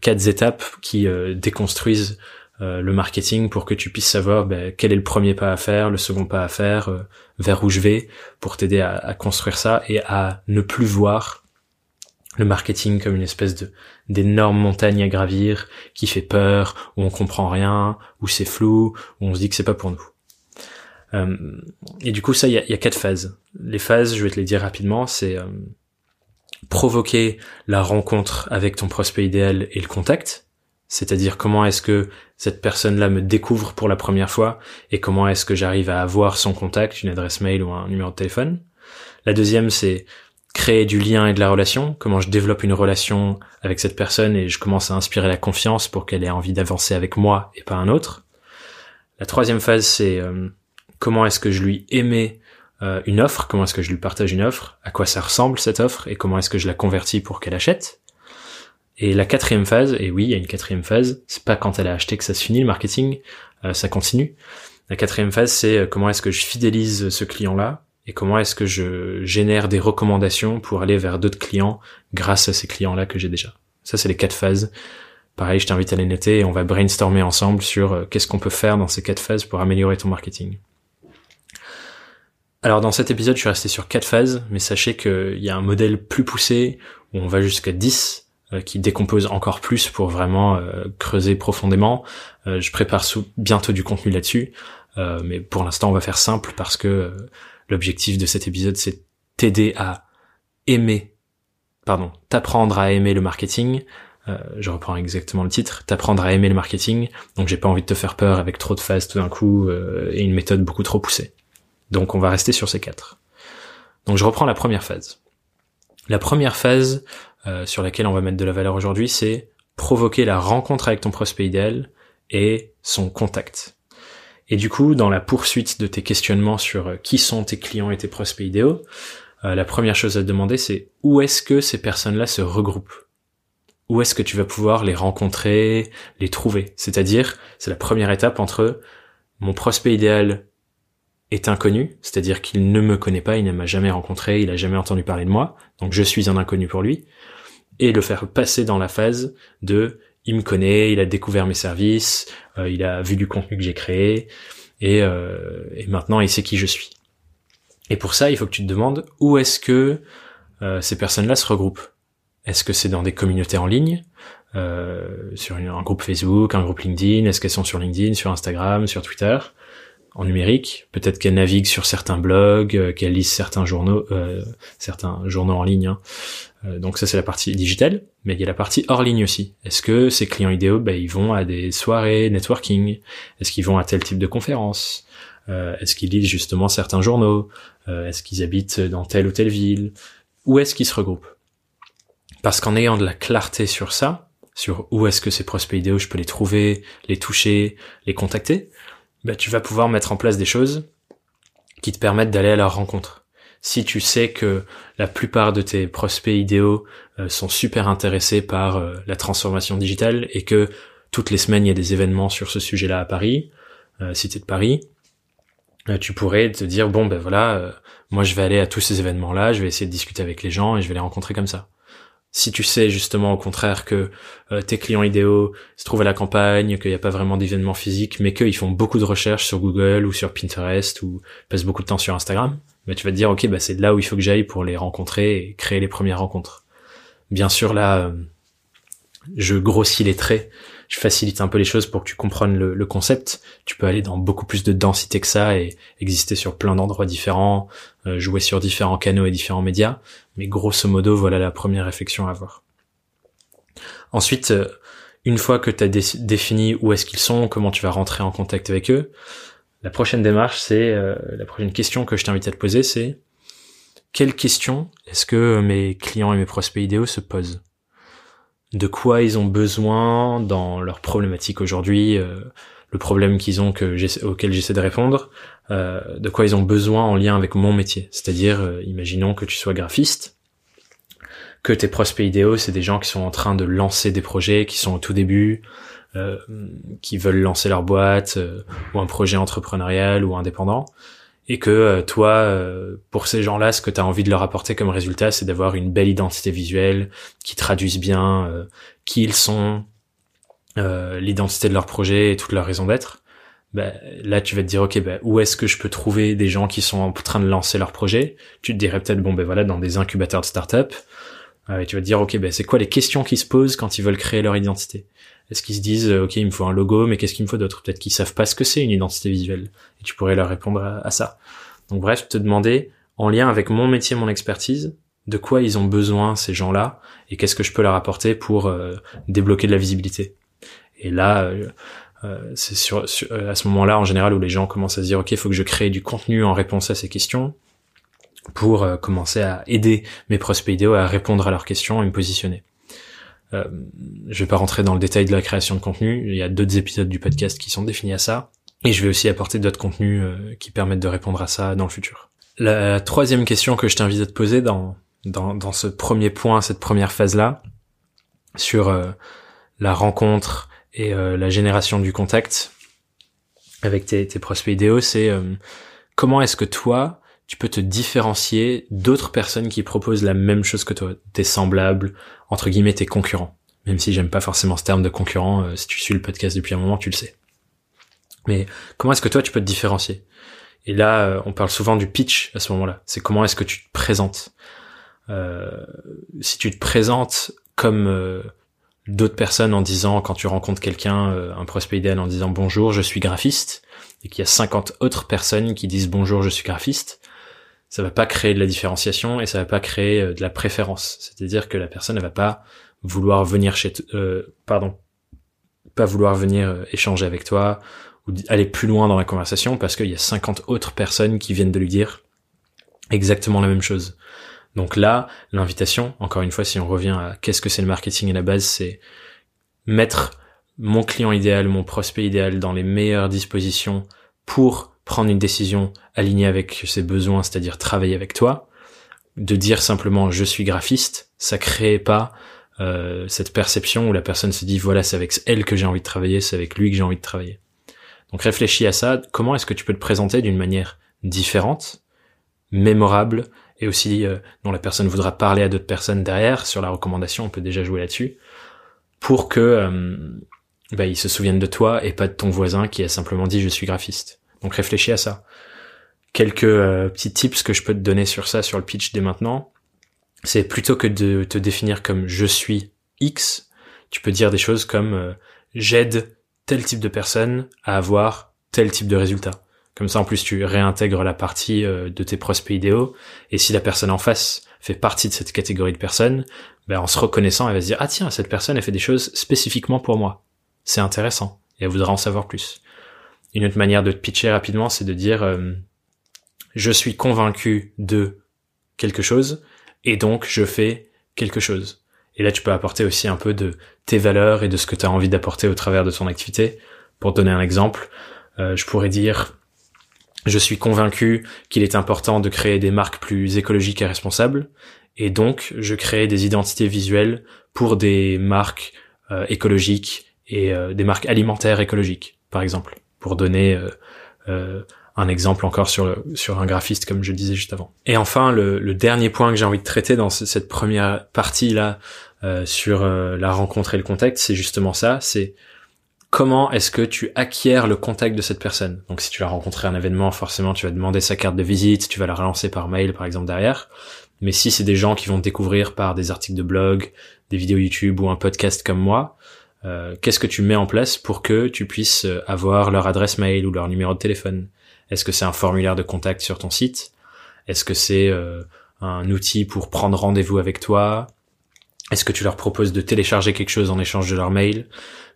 quatre étapes qui déconstruisent le marketing pour que tu puisses savoir ben, quel est le premier pas à faire, le second pas à faire, vers où je vais, pour t'aider à, construire ça et à ne plus voir le marketing comme une espèce de d'énorme montagne à gravir qui fait peur, où on comprend rien, où c'est flou, où on se dit que c'est pas pour nous. Euh, et du coup, ça, il y a, quatre phases. Les phases, je vais te les dire rapidement, c'est euh, provoquer la rencontre avec ton prospect idéal et le contact. C'est-à-dire comment est-ce que cette personne-là me découvre pour la première fois et comment est-ce que j'arrive à avoir son contact, une adresse mail ou un numéro de téléphone. La deuxième, c'est créer du lien et de la relation, comment je développe une relation avec cette personne et je commence à inspirer la confiance pour qu'elle ait envie d'avancer avec moi et pas un autre. La troisième phase, c'est euh, comment est-ce que je lui émets euh, une offre, comment est-ce que je lui partage une offre, à quoi ça ressemble cette offre et comment est-ce que je la convertis pour qu'elle achète. Et la quatrième phase, et oui, il y a une quatrième phase, c'est pas quand elle a acheté que ça se finit le marketing, euh, ça continue. La quatrième phase, c'est comment est-ce que je fidélise ce client-là et comment est-ce que je génère des recommandations pour aller vers d'autres clients grâce à ces clients-là que j'ai déjà. Ça, c'est les quatre phases. Pareil, je t'invite à les noter et on va brainstormer ensemble sur euh, qu'est-ce qu'on peut faire dans ces quatre phases pour améliorer ton marketing. Alors dans cet épisode, je suis resté sur quatre phases, mais sachez qu'il y a un modèle plus poussé où on va jusqu'à 10 euh, qui décompose encore plus pour vraiment euh, creuser profondément. je prépare bientôt du contenu là-dessus, mais pour l'instant on va faire simple parce que L'objectif de cet épisode, c'est t'aider à aimer, pardon, t'apprendre à aimer le marketing. Euh, je reprends exactement le titre, t'apprendre à aimer le marketing. Donc j'ai pas envie de te faire peur avec trop de phases tout d'un coup euh, et une méthode beaucoup trop poussée. Donc on va rester sur ces quatre. Donc je reprends la première phase. La première phase euh, sur laquelle on va mettre de la valeur aujourd'hui, c'est provoquer la rencontre avec ton prospect idéal et son contact. Et du coup, dans la poursuite de tes questionnements sur euh, qui sont tes clients et tes prospects idéaux, euh, la première chose à te demander, c'est où est-ce que ces personnes-là se regroupent? Où est-ce que tu vas pouvoir les rencontrer, les trouver? C'est-à-dire, c'est la première étape entre mon prospect idéal est inconnu, c'est-à-dire qu'il ne me connaît pas, il ne m'a jamais rencontré, il a jamais entendu parler de moi, donc je suis un inconnu pour lui, et le faire passer dans la phase de il me connaît, il a découvert mes services, euh, il a vu du contenu que j'ai créé, et, euh, maintenant il sait qui je suis. Et pour ça, il faut que tu te demandes où est-ce que euh, ces personnes-là se regroupent? Est-ce que c'est dans des communautés en ligne, sur un groupe Facebook, un groupe LinkedIn? Est-ce qu'elles sont sur LinkedIn, sur Instagram, sur Twitter? En numérique, peut-être qu'elle navigue sur certains blogs, euh, qu'elle lise certains journaux, euh, certains journaux en ligne. Hein. Euh, donc ça c'est la partie digitale, mais il y a la partie hors ligne aussi. Est-ce que ces clients idéaux, ben, ils vont à des soirées networking? Est-ce qu'ils vont à tel type de conférence? Est-ce qu'ils lisent justement certains journaux? Est-ce qu'ils habitent dans telle ou telle ville? Où est-ce qu'ils se regroupent? Parce qu'en ayant de la clarté sur ça, sur où est-ce que ces prospects idéaux, je peux les trouver, les toucher, les contacter, bah, tu vas pouvoir mettre en place des choses qui te permettent d'aller à leur rencontre. Si tu sais que la plupart de tes prospects idéaux euh, sont super intéressés par euh, la transformation digitale et que toutes les semaines il y a des événements sur ce sujet-là à Paris, euh, cité de Paris, tu pourrais te dire bon ben voilà, moi je vais aller à tous ces événements-là, je vais essayer de discuter avec les gens et je vais les rencontrer comme ça. Si tu sais justement au contraire que euh, tes clients idéaux se trouvent à la campagne, qu'il n'y a pas vraiment d'événements physiques, mais qu'ils font beaucoup de recherches sur Google ou sur Pinterest ou passent beaucoup de temps sur Instagram, bah, tu vas te dire ok bah c'est là où il faut que j'aille pour les rencontrer et créer les premières rencontres. Bien sûr là, euh, je grossis les traits je facilite un peu les choses pour que tu comprennes le, concept. Tu peux aller dans beaucoup plus de densité que ça et exister sur plein d'endroits différents, euh, jouer sur différents canaux et différents médias. Mais grosso modo, voilà la première réflexion à avoir. Ensuite, euh, une fois que tu as défini où est-ce qu'ils sont, comment tu vas rentrer en contact avec eux, la prochaine démarche, c'est euh, la prochaine question que je t'invite à te poser, c'est quelle question est-ce que mes clients et mes prospects idéaux se posent? De quoi ils ont besoin dans leur problématique aujourd'hui, euh, le problème qu'ils ont que auquel j'essaie de répondre, euh, de quoi ils ont besoin en lien avec mon métier. C'est-à-dire, euh, imaginons que tu sois graphiste, que tes prospects idéaux, c'est des gens qui sont en train de lancer des projets, qui sont au tout début, qui veulent lancer leur boîte ou un projet entrepreneurial ou indépendant et que euh, toi, euh, pour ces gens-là, ce que tu as envie de leur apporter comme résultat, c'est d'avoir une belle identité visuelle qui traduise bien euh, qui ils sont, l'identité de leur projet et toute leur raison d'être. Bah, là, tu vas te dire, ok, bah, où est-ce que je peux trouver des gens qui sont en train de lancer leur projet? Tu te dirais peut-être, bon, ben voilà, dans des incubateurs de start-up. Et tu vas te dire, ok, ben c'est quoi les questions qui se posent quand ils veulent créer leur identité? Est-ce qu'ils se disent, euh, ok, il me faut un logo, mais qu'est-ce qu'il me faut d'autre? Peut-être qu'ils savent pas ce que c'est une identité visuelle. Et tu pourrais leur répondre à, ça. Donc bref, te demander, en lien avec mon métier, mon expertise, de quoi ils ont besoin ces gens-là et qu'est-ce que je peux leur apporter pour euh, débloquer de la visibilité. Et là, euh, c'est sur, à ce moment-là en général où les gens commencent à se dire ok, il faut que je crée du contenu en réponse à ces questions pour commencer à aider mes prospects idéaux à répondre à leurs questions et me positionner. Euh, je vais pas rentrer dans le détail de la création de contenu. Il y a d'autres épisodes du podcast qui sont définis à ça. Et je vais aussi apporter d'autres contenus euh, qui permettent de répondre à ça dans le futur. La troisième question que je t'invite à te poser dans, dans, dans ce premier point, cette première phase-là, sur euh, la rencontre et la génération du contact avec tes, tes prospects idéaux, c'est comment est-ce que toi, tu peux te différencier d'autres personnes qui proposent la même chose que toi, tes semblables, entre guillemets tes concurrents. Même si j'aime pas forcément ce terme de concurrent, euh, si tu suis le podcast depuis un moment, tu le sais. Mais comment est-ce que toi tu peux te différencier? Et là, euh, on parle souvent du pitch à ce moment-là. C'est comment est-ce que tu te présentes? Euh, si tu te présentes comme d'autres personnes en disant, quand tu rencontres quelqu'un, un prospect idéal en disant bonjour, je suis graphiste, et qu'il y a 50 autres personnes qui disent bonjour, je suis graphiste, ça va pas créer de la différenciation et ça va pas créer euh, de la préférence. C'est-à-dire que la personne ne va pas vouloir venir chez euh, pardon, pas vouloir venir euh, échanger avec toi ou aller plus loin dans la conversation parce qu'il y a 50 autres personnes qui viennent de lui dire exactement la même chose. Donc là, l'invitation, encore une fois, si on revient à qu'est-ce que c'est le marketing à la base, c'est mettre mon client idéal, mon prospect idéal dans les meilleures dispositions pour prendre une décision alignée avec ses besoins, c'est-à-dire travailler avec toi, de dire simplement je suis graphiste, ça crée pas euh, cette perception où la personne se dit voilà c'est avec elle que j'ai envie de travailler, c'est avec lui que j'ai envie de travailler. Donc réfléchis à ça, comment est-ce que tu peux te présenter d'une manière différente, mémorable, et aussi euh, dont la personne voudra parler à d'autres personnes derrière, sur la recommandation, on peut déjà jouer là-dessus, pour que euh, bah, ils se souviennent de toi et pas de ton voisin qui a simplement dit je suis graphiste. Donc réfléchis à ça. Quelques euh, petits tips que je peux te donner sur ça, sur le pitch dès maintenant, c'est plutôt que de te définir comme je suis X, tu peux dire des choses comme euh, j'aide tel type de personne à avoir tel type de résultat. Comme ça, en plus, tu réintègres la partie euh, de tes prospects idéaux. Et si la personne en face fait partie de cette catégorie de personnes, ben, en se reconnaissant, elle va se dire, ah tiens, cette personne, elle fait des choses spécifiquement pour moi. C'est intéressant. Et elle voudra en savoir plus. Une autre manière de te pitcher rapidement, c'est de dire, euh, je suis convaincu de quelque chose, et donc je fais quelque chose. Et là, tu peux apporter aussi un peu de tes valeurs et de ce que tu as envie d'apporter au travers de ton activité. Pour donner un exemple, euh, je pourrais dire, je suis convaincu qu'il est important de créer des marques plus écologiques et responsables, et donc je crée des identités visuelles pour des marques euh, écologiques et des marques alimentaires écologiques, par exemple, pour donner euh, un exemple encore sur sur un graphiste comme je disais juste avant. Et enfin, le, le dernier point que j'ai envie de traiter dans cette première partie là sur la rencontre et le contact, c'est justement ça, c'est comment est-ce que tu acquiers le contact de cette personne. Donc si tu l'as rencontré à un événement, forcément tu vas demander sa carte de visite, tu vas la relancer par mail par exemple derrière. Mais si c'est des gens qui vont te découvrir par des articles de blog, des vidéos YouTube ou un podcast comme moi, euh, qu'est-ce que tu mets en place pour que tu puisses euh, avoir leur adresse mail ou leur numéro de téléphone? Est-ce que c'est un formulaire de contact sur ton site? Est-ce que c'est euh, un outil pour prendre rendez-vous avec toi? Est-ce que tu leur proposes de télécharger quelque chose en échange de leur mail?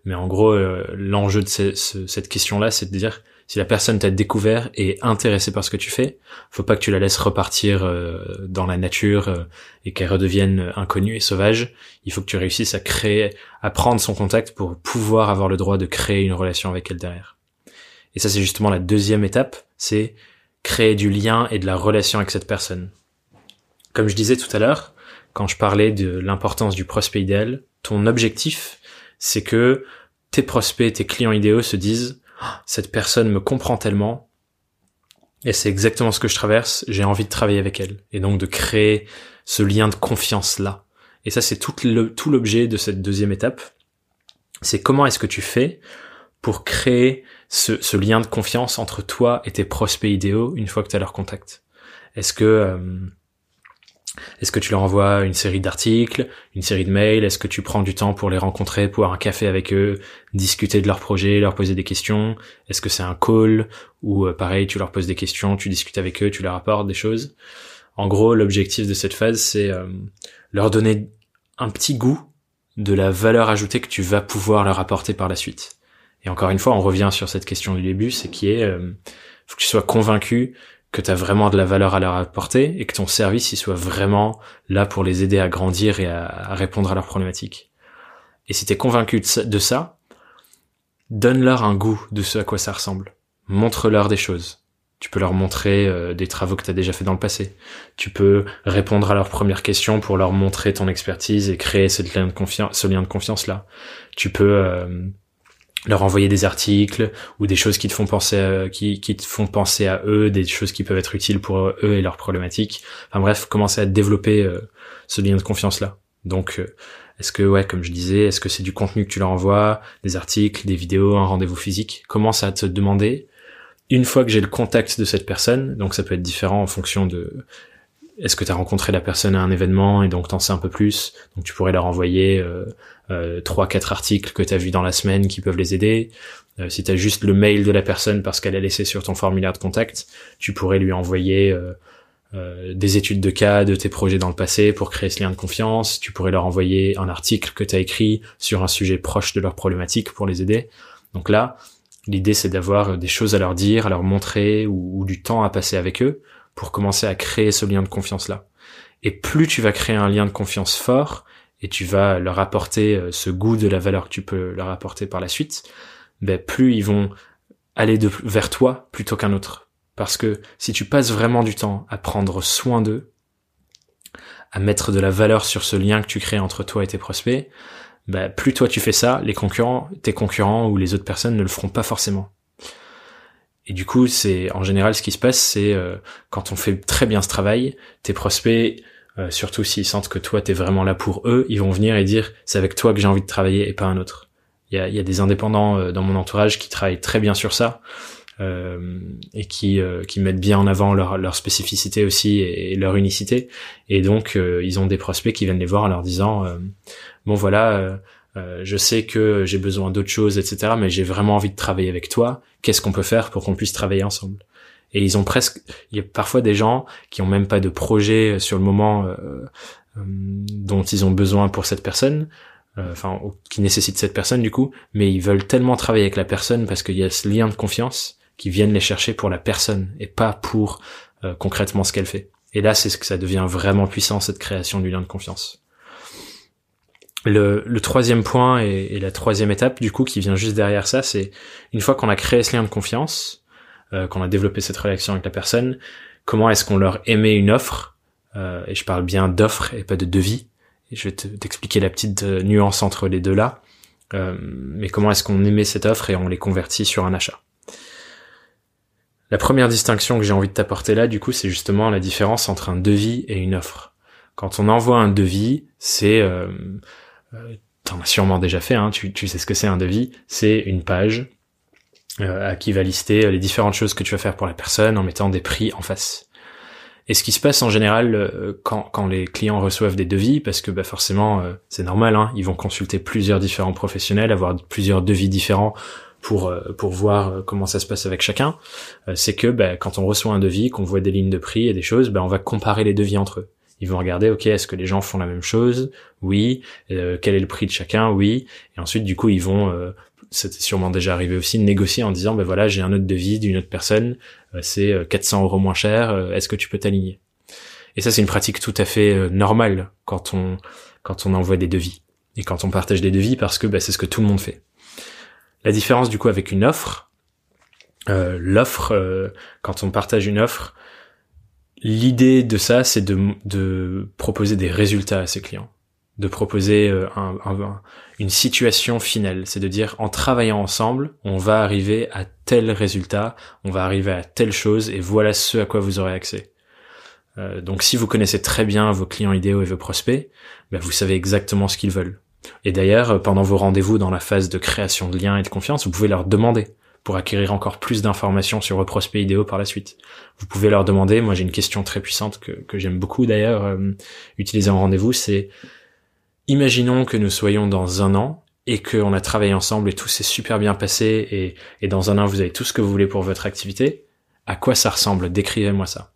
Mais en gros, euh, l'enjeu de cette question-là, c'est de dire si la personne t'a découvert et intéressée par ce que tu fais, faut pas que tu la laisses repartir euh, dans la nature euh, et qu'elle redevienne inconnue et sauvage. Il faut que tu réussisses à créer, à prendre son contact pour pouvoir avoir le droit de créer une relation avec elle derrière. Et ça, c'est justement la deuxième étape, c'est créer du lien et de la relation avec cette personne. Comme je disais tout à l'heure, quand je parlais de l'importance du prospect idéal, ton objectif, c'est que tes prospects, tes clients idéaux se disent cette personne me comprend tellement et c'est exactement ce que je traverse, j'ai envie de travailler avec elle et donc de créer ce lien de confiance là. Et ça c'est tout l'objet de cette deuxième étape. C'est comment est-ce que tu fais pour créer ce, ce, lien de confiance entre toi et tes prospects idéaux une fois que tu as leur contact? Est-ce que euh, est-ce que tu leur envoies une série d'articles, une série de mails? Est-ce que tu prends du temps pour les rencontrer, pour un café avec eux, discuter de leur projet, leur poser des questions? Est-ce que c'est un call ou euh, pareil, tu leur poses des questions, tu discutes avec eux, tu leur apportes des choses? En gros, l'objectif de cette phase, c'est euh, leur donner un petit goût de la valeur ajoutée que tu vas pouvoir leur apporter par la suite. Et encore une fois, on revient sur cette question du début, c'est qui est, euh, faut que tu sois convaincu que tu as vraiment de la valeur à leur apporter et que ton service il soit vraiment là pour les aider à grandir et à, répondre à leurs problématiques. Et si tu es convaincu de ça, donne-leur un goût de ce à quoi ça ressemble. Montre-leur des choses. Tu peux leur montrer euh, des travaux que tu as déjà fait dans le passé. Tu peux répondre à leurs premières questions pour leur montrer ton expertise et créer ce lien de confiance, ce lien de confiance là. Tu peux euh, leur envoyer des articles ou des choses qui te font penser à, qui, qui te font penser à eux, des choses qui peuvent être utiles pour eux et leurs problématiques. Enfin bref, commencer à développer euh, ce lien de confiance là. Donc euh, est-ce que ouais, comme je disais, est-ce que c'est du contenu que tu leur envoies, des articles, des vidéos, un rendez-vous physique? Commence à te demander? Une fois que j'ai le contact de cette personne, donc ça peut être différent en fonction de est-ce que tu as rencontré la personne à un événement et donc t'en sais un peu plus? Donc tu pourrais leur envoyer euh, euh, trois, quatre articles que tu as vus dans la semaine qui peuvent les aider. Euh, si tu as juste le mail de la personne parce qu'elle a laissé sur ton formulaire de contact, tu pourrais lui envoyer euh, des études de cas de tes projets dans le passé pour créer ce lien de confiance. Tu pourrais leur envoyer un article que tu as écrit sur un sujet proche de leur problématique pour les aider. Donc là, l'idée c'est d'avoir des choses à leur dire, à leur montrer ou du temps à passer avec eux pour commencer à créer ce lien de confiance là. Et plus tu vas créer un lien de confiance fort et tu vas leur apporter euh, ce goût de la valeur que tu peux leur apporter par la suite, ben plus ils vont aller vers toi plutôt qu'un autre. Parce que si tu passes vraiment du temps à prendre soin d'eux, à mettre de la valeur sur ce lien que tu crées entre toi et tes prospects, ben plus toi tu fais ça, les concurrents, tes concurrents ou les autres personnes ne le feront pas forcément. Et du coup, c'est en général ce qui se passe, c'est euh, quand on fait très bien ce travail, tes prospects, euh, surtout s'ils sentent que toi t'es vraiment là pour eux, ils vont venir et dire c'est avec toi que j'ai envie de travailler et pas un autre. Il y a, y a, des indépendants euh, dans mon entourage qui travaillent très bien sur ça et qui qui mettent bien en avant leur, leur spécificité aussi et, leur unicité. Et donc ils ont des prospects qui viennent les voir en leur disant bon voilà euh, je sais que j'ai besoin d'autres choses, etc. Mais j'ai vraiment envie de travailler avec toi. Qu'est-ce qu'on peut faire pour qu'on puisse travailler ensemble? Et ils ont presque, il y a parfois des gens qui ont même pas de projet sur le moment euh, dont ils ont besoin pour cette personne, enfin qui nécessite cette personne du coup, mais ils veulent tellement travailler avec la personne parce qu'il y a ce lien de confiance qui viennent les chercher pour la personne et pas pour concrètement ce qu'elle fait. Et là, c'est ce que ça devient vraiment puissant cette création du lien de confiance. Le, troisième point et, la troisième étape du coup qui vient juste derrière ça, c'est une fois qu'on a créé ce lien de confiance, euh, qu'on a développé cette relation avec la personne, comment est-ce qu'on leur émet une offre euh, Et je parle bien d'offre et pas de devis. Et je vais t'expliquer la petite euh, nuance entre les deux là. mais comment est-ce qu'on émet cette offre et on les convertit sur un achat? La première distinction que j'ai envie de t'apporter là, du coup, c'est justement la différence entre un devis et une offre. Quand on envoie un devis, c'est euh, t'en as sûrement déjà fait, hein, tu, sais ce que c'est un devis, c'est une page euh, à qui va lister les différentes choses que tu vas faire pour la personne en mettant des prix en face. Et ce qui se passe en général euh, quand, quand les clients reçoivent des devis, parce que bah forcément c'est normal, hein, ils vont consulter plusieurs différents professionnels, avoir plusieurs devis différents pour pour voir comment ça se passe avec chacun, c'est que bah, quand on reçoit un devis, qu'on voit des lignes de prix et des choses, bah, on va comparer les devis entre eux. Ils vont regarder, ok, est-ce que les gens font la même chose? Oui. Euh, quel est le prix de chacun? Oui. Et ensuite, du coup, ils vont, euh, c'était sûrement déjà arrivé aussi, négocier en disant, ben voilà, j'ai un autre devis d'une autre personne, euh, c'est 400 euros moins cher, est-ce que tu peux t'aligner? Et ça, c'est une pratique tout à fait normale quand on quand on envoie des devis et quand on partage des devis parce que ben, c'est ce que tout le monde fait. La différence du coup avec une offre, l'offre, quand on partage une offre, L'idée de ça, c'est de, proposer des résultats à ses clients, de proposer euh, une situation finale, c'est de dire en travaillant ensemble, on va arriver à tel résultat, on va arriver à telle chose, et voilà ce à quoi vous aurez accès. Euh, donc si vous connaissez très bien vos clients idéaux et vos prospects, ben, vous savez exactement ce qu'ils veulent. Et d'ailleurs, pendant vos rendez-vous dans la phase de création de liens et de confiance, vous pouvez leur demander pour acquérir encore plus d'informations sur vos prospects idéaux par la suite. Vous pouvez leur demander, moi j'ai une question très puissante que, que j'aime beaucoup d'ailleurs euh, utiliser en rendez-vous, c'est imaginons que nous soyons dans un an et qu'on a travaillé ensemble et tout s'est super bien passé et, et dans un an vous avez tout ce que vous voulez pour votre activité, à quoi ça ressemble? Décrivez-moi ça.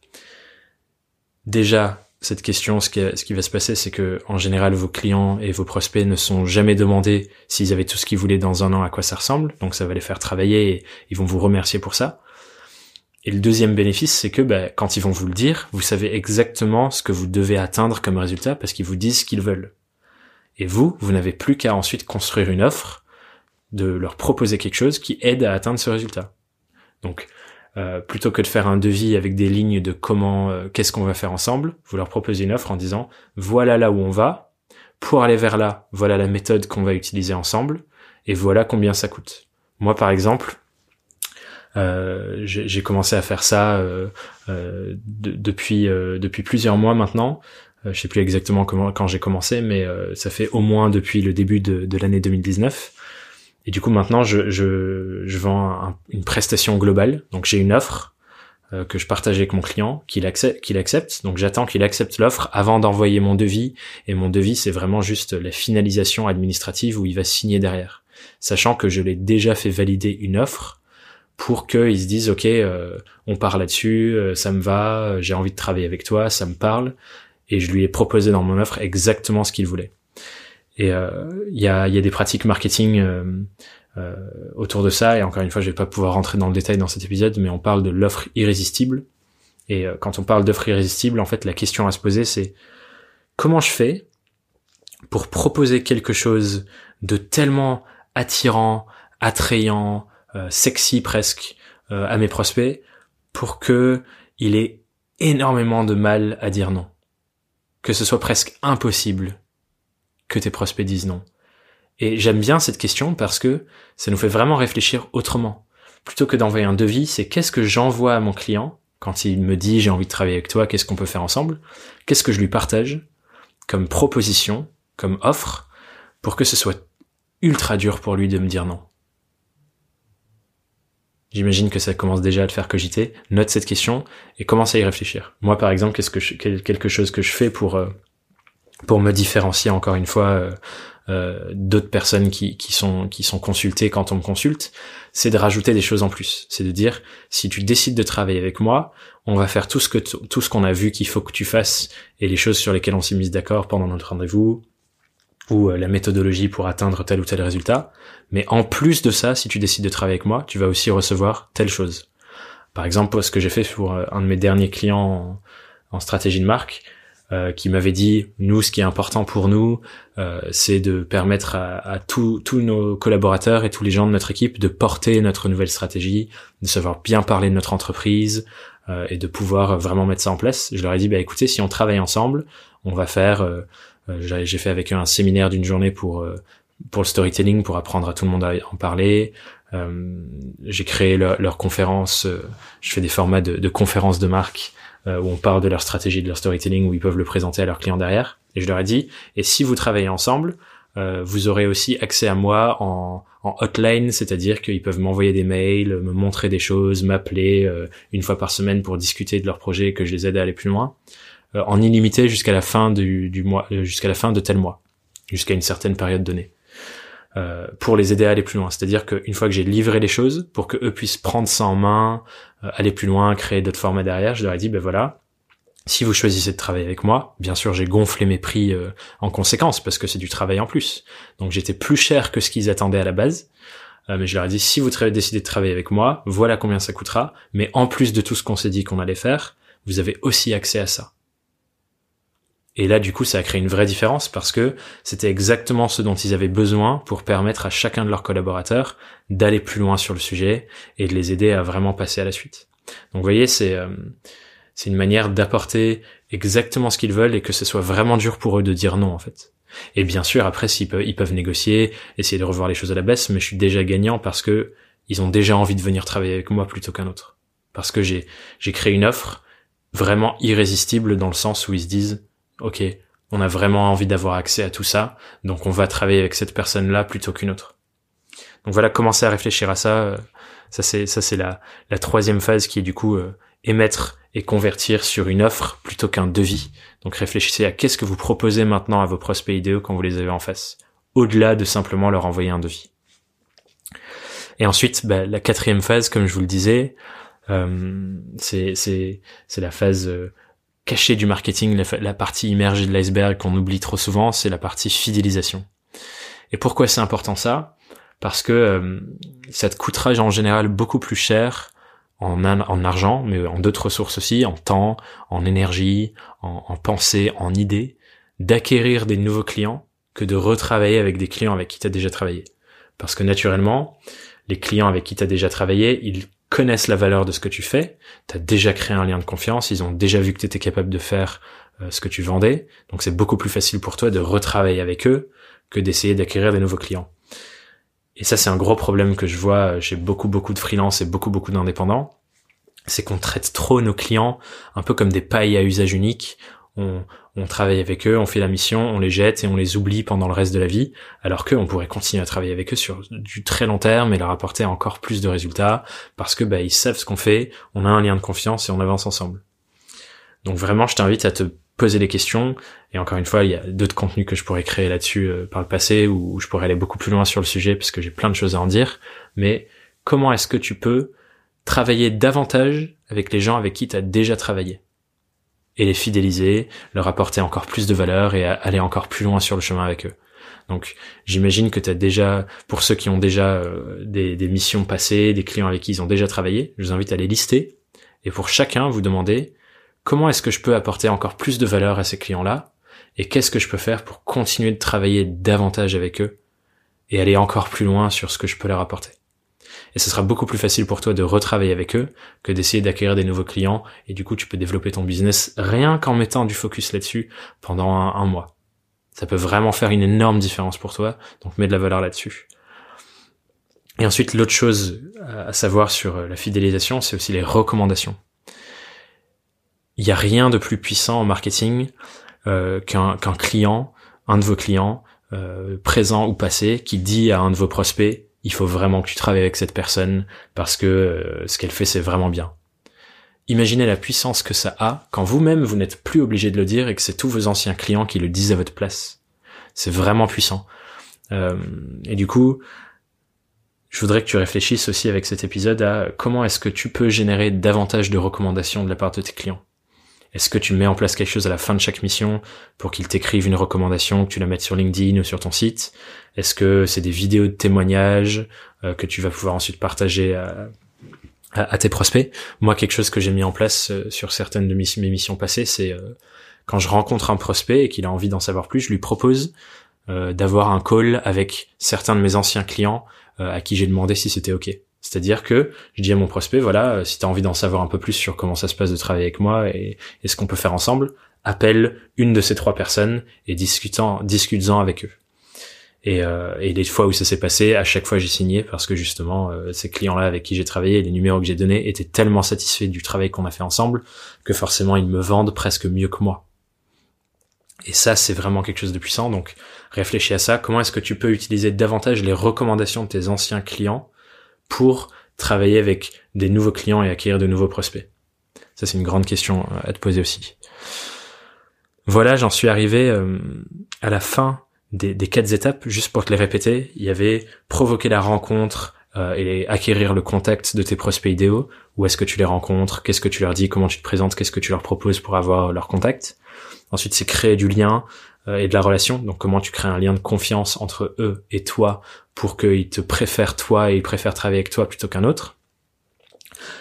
Déjà, cette question, ce qui, va se passer, c'est que en général, vos clients et vos prospects ne sont jamais demandés s'ils avaient tout ce qu'ils voulaient dans un an à quoi ça ressemble. Donc ça va les faire travailler et ils vont vous remercier pour ça. Et le deuxième bénéfice, c'est que bah, quand ils vont vous le dire, vous savez exactement ce que vous devez atteindre comme résultat parce qu'ils vous disent ce qu'ils veulent. Et vous, vous n'avez plus qu'à ensuite construire une offre, de leur proposer quelque chose qui aide à atteindre ce résultat. Donc, euh, plutôt que de faire un devis avec des lignes de comment, euh, qu'est-ce qu'on va faire ensemble, vous leur proposez une offre en disant voilà là où on va, pour aller vers là, voilà la méthode qu'on va utiliser ensemble, et voilà combien ça coûte. Moi par exemple, euh, j'ai commencé à faire ça depuis depuis plusieurs mois maintenant. je sais plus exactement comment quand j'ai commencé, mais ça fait au moins depuis le début de l'année 2019. Et du coup, maintenant, je, je, je vends une prestation globale. Donc, j'ai une offre euh, que je partage avec mon client, qu'il accepte, qu'il accepte. Donc, j'attends qu'il accepte l'offre avant d'envoyer mon devis. Et mon devis, c'est vraiment juste la finalisation administrative où il va signer derrière. Sachant que je l'ai déjà fait valider une offre pour qu'ils se disent, OK, euh, on part là-dessus, euh, ça me va, j'ai envie de travailler avec toi, ça me parle. Et je lui ai proposé dans mon offre exactement ce qu'il voulait. Et euh, il y, a, y, a, des pratiques marketing euh, euh, autour de ça. Et encore une fois, je vais pas pouvoir rentrer dans le détail dans cet épisode, mais on parle de l'offre irrésistible. Et quand on parle d'offre irrésistible, en fait, la question à se poser, c'est comment je fais pour proposer quelque chose de tellement attirant, attrayant, sexy presque à mes prospects pour que il ait énormément de mal à dire non. Que ce soit presque impossible que tes prospects disent non Et j'aime bien cette question parce que ça nous fait vraiment réfléchir autrement. Plutôt que d'envoyer un devis, c'est qu'est-ce que j'envoie à mon client quand il me dit j'ai envie de travailler avec toi, qu'est-ce qu'on peut faire ensemble? Qu'est-ce que je lui partage comme proposition, comme offre, pour que ce soit ultra dur pour lui de me dire non? J'imagine que ça commence déjà à te faire cogiter. Note cette question et commence à y réfléchir. Moi, par exemple, qu'est-ce que quelque chose que je fais pour euh, pour me différencier encore une fois euh, euh, d'autres personnes qui, sont consultées quand on me consulte, c'est de rajouter des choses en plus. C'est de dire si tu décides de travailler avec moi, on va faire tout ce que tout ce qu'on a vu qu'il faut que tu fasses et les choses sur lesquelles on s'est mis d'accord pendant notre rendez-vous ou euh, la méthodologie pour atteindre tel ou tel résultat. Mais en plus de ça, si tu décides de travailler avec moi, tu vas aussi recevoir telle chose. Par exemple, ce que j'ai fait pour un de mes derniers clients en stratégie de marque, euh, qui m'avait dit nous ce qui est important pour nous euh, c'est de permettre à, à tous nos collaborateurs et tous les gens de notre équipe de porter notre nouvelle stratégie de savoir bien parler de notre entreprise euh, et de pouvoir vraiment mettre ça en place. Je leur ai dit bah écoutez si on travaille ensemble on va faire euh, euh, j'ai fait avec eux un séminaire d'une journée pour pour le storytelling pour apprendre à tout le monde à en parler. J'ai créé leur, leur conférence je fais des formats de, de conférences de marque euh, où on parle de leur stratégie, de leur storytelling, où ils peuvent le présenter à leurs clients derrière. Et je leur ai dit, et si vous travaillez ensemble, euh, vous aurez aussi accès à moi en, en hotline, c'est-à-dire qu'ils peuvent m'envoyer des mails, me montrer des choses, m'appeler euh, une fois par semaine pour discuter de leur projet et que je les aide à aller plus loin, en illimité jusqu'à la fin du, du mois, jusqu'à la fin de tel mois, jusqu'à une certaine période donnée. Euh, pour les aider à aller plus loin. C'est-à-dire qu'une fois que j'ai livré les choses, pour que eux puissent prendre ça en main, euh, aller plus loin, créer d'autres formats derrière, je leur ai dit, ben voilà, si vous choisissez de travailler avec moi, bien sûr j'ai gonflé mes prix euh, en conséquence parce que c'est du travail en plus. Donc j'étais plus cher que ce qu'ils attendaient à la base. mais je leur ai dit, si vous décidez de travailler avec moi, voilà combien ça coûtera. Mais en plus de tout ce qu'on s'est dit qu'on allait faire, vous avez aussi accès à ça. Et là, du coup, ça a créé une vraie différence parce que c'était exactement ce dont ils avaient besoin pour permettre à chacun de leurs collaborateurs d'aller plus loin sur le sujet et de les aider à vraiment passer à la suite. Donc, vous voyez, c'est euh, c'est une manière d'apporter exactement ce qu'ils veulent et que ce soit vraiment dur pour eux de dire non, en fait. Et bien sûr, après, s'ils peuvent, ils peuvent négocier, essayer de revoir les choses à la baisse, mais je suis déjà gagnant parce que ils ont déjà envie de venir travailler avec moi plutôt qu'un autre. Parce que j'ai j'ai créé une offre vraiment irrésistible dans le sens où ils se disent ok, on a vraiment envie d'avoir accès à tout ça, donc on va travailler avec cette personne-là plutôt qu'une autre. Donc voilà, commencer à réfléchir à ça. Euh, ça c'est ça c'est la la troisième phase qui est du coup euh, émettre et convertir sur une offre plutôt qu'un devis. Donc réfléchissez à qu'est-ce que vous proposez maintenant à vos prospects idéaux quand vous les avez en face, au-delà de simplement leur envoyer un devis. Et ensuite, bah, la quatrième phase, comme je vous le disais, euh, c'est la phase caché du marketing, la, partie immergée de l'iceberg qu'on oublie trop souvent, c'est la partie fidélisation. Et pourquoi c'est important ça? Parce que euh, ça te coûtera en général beaucoup plus cher en, en argent, mais en d'autres ressources aussi, en temps, en énergie, en, en pensée, en idées, d'acquérir des nouveaux clients que de retravailler avec des clients avec qui tu as déjà travaillé. Parce que naturellement, les clients avec qui tu as déjà travaillé, ils connaissent la valeur de ce que tu fais, tu as déjà créé un lien de confiance, ils ont déjà vu que tu étais capable de faire euh, ce que tu vendais, donc c'est beaucoup plus facile pour toi de retravailler avec eux que d'essayer d'acquérir des nouveaux clients. Et ça c'est un gros problème que je vois chez beaucoup beaucoup de freelance et beaucoup beaucoup d'indépendants, c'est qu'on traite trop nos clients un peu comme des pailles à usage unique, on, on travaille avec eux, on fait la mission, on les jette et on les oublie pendant le reste de la vie, alors qu'on pourrait continuer à travailler avec eux sur du très long terme et leur apporter encore plus de résultats parce que bah, ils savent ce qu'on fait, on a un lien de confiance et on avance ensemble. Donc vraiment, je t'invite à te poser des questions et encore une fois, il y a d'autres contenus que je pourrais créer là-dessus euh, par le passé où je pourrais aller beaucoup plus loin sur le sujet parce que j'ai plein de choses à en dire. Mais comment est-ce que tu peux travailler davantage avec les gens avec qui tu as déjà travaillé? Et les fidéliser, leur apporter encore plus de valeur et aller encore plus loin sur le chemin avec eux. Donc j'imagine que tu as déjà, pour ceux qui ont déjà euh, des, des, missions passées, des clients avec qui ils ont déjà travaillé, je vous invite à les lister. Et pour chacun vous demander comment est-ce que je peux apporter encore plus de valeur à ces clients-là? Et qu'est-ce que je peux faire pour continuer de travailler davantage avec eux et aller encore plus loin sur ce que je peux leur apporter? Et ce sera beaucoup plus facile pour toi de retravailler avec eux que d'essayer d'acquérir des nouveaux clients et du coup tu peux développer ton business rien qu'en mettant du focus là-dessus pendant un, mois. Ça peut vraiment faire une énorme différence pour toi, donc mets de la valeur là-dessus. Et ensuite, l'autre chose à savoir sur la fidélisation, c'est aussi les recommandations. Il n'y a rien de plus puissant en marketing euh, qu'un client, un de vos clients, euh, présent ou passé, qui dit à un de vos prospects il faut vraiment que tu travailles avec cette personne parce que euh, ce qu'elle fait c'est vraiment bien. imaginez la puissance que ça a quand vous-même vous n'êtes plus obligé de le dire et que c'est tous vos anciens clients qui le disent à votre place. C'est vraiment puissant. Euh, et du coup, je voudrais que tu réfléchisses aussi avec cet épisode à comment est-ce que tu peux générer davantage de recommandations de la part de tes clients. Est-ce que tu mets en place quelque chose à la fin de chaque mission pour qu'ils t'écrivent une recommandation, que tu la mettes sur LinkedIn ou sur ton site? Est-ce que c'est des vidéos de témoignages euh, que tu vas pouvoir ensuite partager à, tes prospects? Moi, quelque chose que j'ai mis en place euh, sur certaines de mes, missions passées, c'est euh, quand je rencontre un prospect et qu'il a envie d'en savoir plus, je lui propose d'avoir un call avec certains de mes anciens clients à qui j'ai demandé si c'était OK. C'est-à-dire que je dis à mon prospect, voilà, euh, si tu as envie d'en savoir un peu plus sur comment ça se passe de travailler avec moi et, ce qu'on peut faire ensemble, appelle une de ces trois personnes et discutant, discute-en avec eux. Et, euh, les fois où ça s'est passé, à chaque fois j'ai signé parce que justement euh, ces clients-là avec qui j'ai travaillé, les numéros que j'ai donnés étaient tellement satisfaits du travail qu'on a fait ensemble que forcément ils me vendent presque mieux que moi. Et ça, c'est vraiment quelque chose de puissant. Donc, réfléchis à ça. Comment est-ce que tu peux utiliser davantage les recommandations de tes anciens clients pour travailler avec des nouveaux clients et acquérir de nouveaux prospects Ça, c'est une grande question euh, à te poser aussi. Voilà, j'en suis arrivé euh, à la fin des, quatre étapes. Juste pour te les répéter, il y avait provoquer la rencontre euh, et acquérir le contact de tes prospects idéaux. Où est-ce que tu les rencontres? Qu'est-ce que tu leur dis? Comment tu te présentes? Qu'est-ce que tu leur proposes pour avoir leur contact? Ensuite, c'est créer du lien, et de la relation. Donc comment tu crées un lien de confiance entre eux et toi pour qu'ils te préfèrent toi et ils préfèrent travailler avec toi plutôt qu'un autre.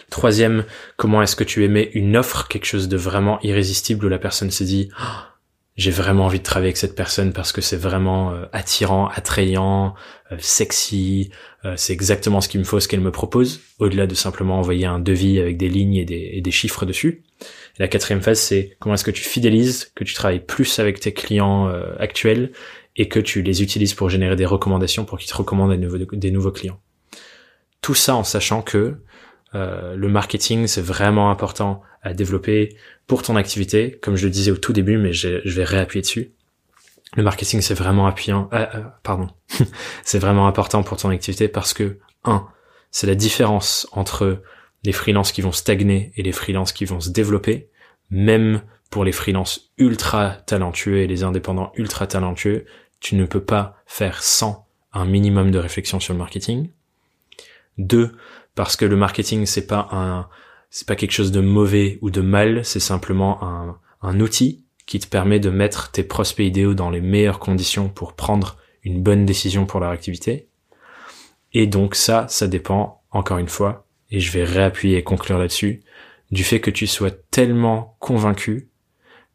Troisième, comment est-ce que tu émets une offre, quelque chose de vraiment irrésistible où la personne se dit oh, j'ai vraiment envie de travailler avec cette personne parce que c'est vraiment euh, attirant, attrayant, euh, sexy, c'est exactement ce qu'il me faut, ce qu'elle me propose, au-delà de simplement envoyer un devis avec des lignes et des chiffres dessus la quatrième phase, c'est comment est-ce que tu fidélises, que tu travailles plus avec tes clients euh, actuels et que tu les utilises pour générer des recommandations pour qu'ils te recommandent des nouveaux, des nouveaux clients. Tout ça en sachant que euh, le marketing, c'est vraiment important à développer pour ton activité, comme je le disais au tout début, mais je, vais réappuyer dessus. Le marketing, c'est vraiment appuyant, euh, pardon, c'est vraiment important pour ton activité parce que un, c'est la différence entre les freelances qui vont stagner et les freelances qui vont se développer, même pour les freelances ultra talentueux et les indépendants ultra talentueux, tu ne peux pas faire sans un minimum de réflexion sur le marketing. Deux, parce que le marketing c'est pas un, c'est pas quelque chose de mauvais ou de mal, c'est simplement un, un outil qui te permet de mettre tes prospects idéaux dans les meilleures conditions pour prendre une bonne décision pour leur activité. Et donc ça, ça dépend, encore une fois, et je vais réappuyer et conclure là-dessus, du fait que tu sois tellement convaincu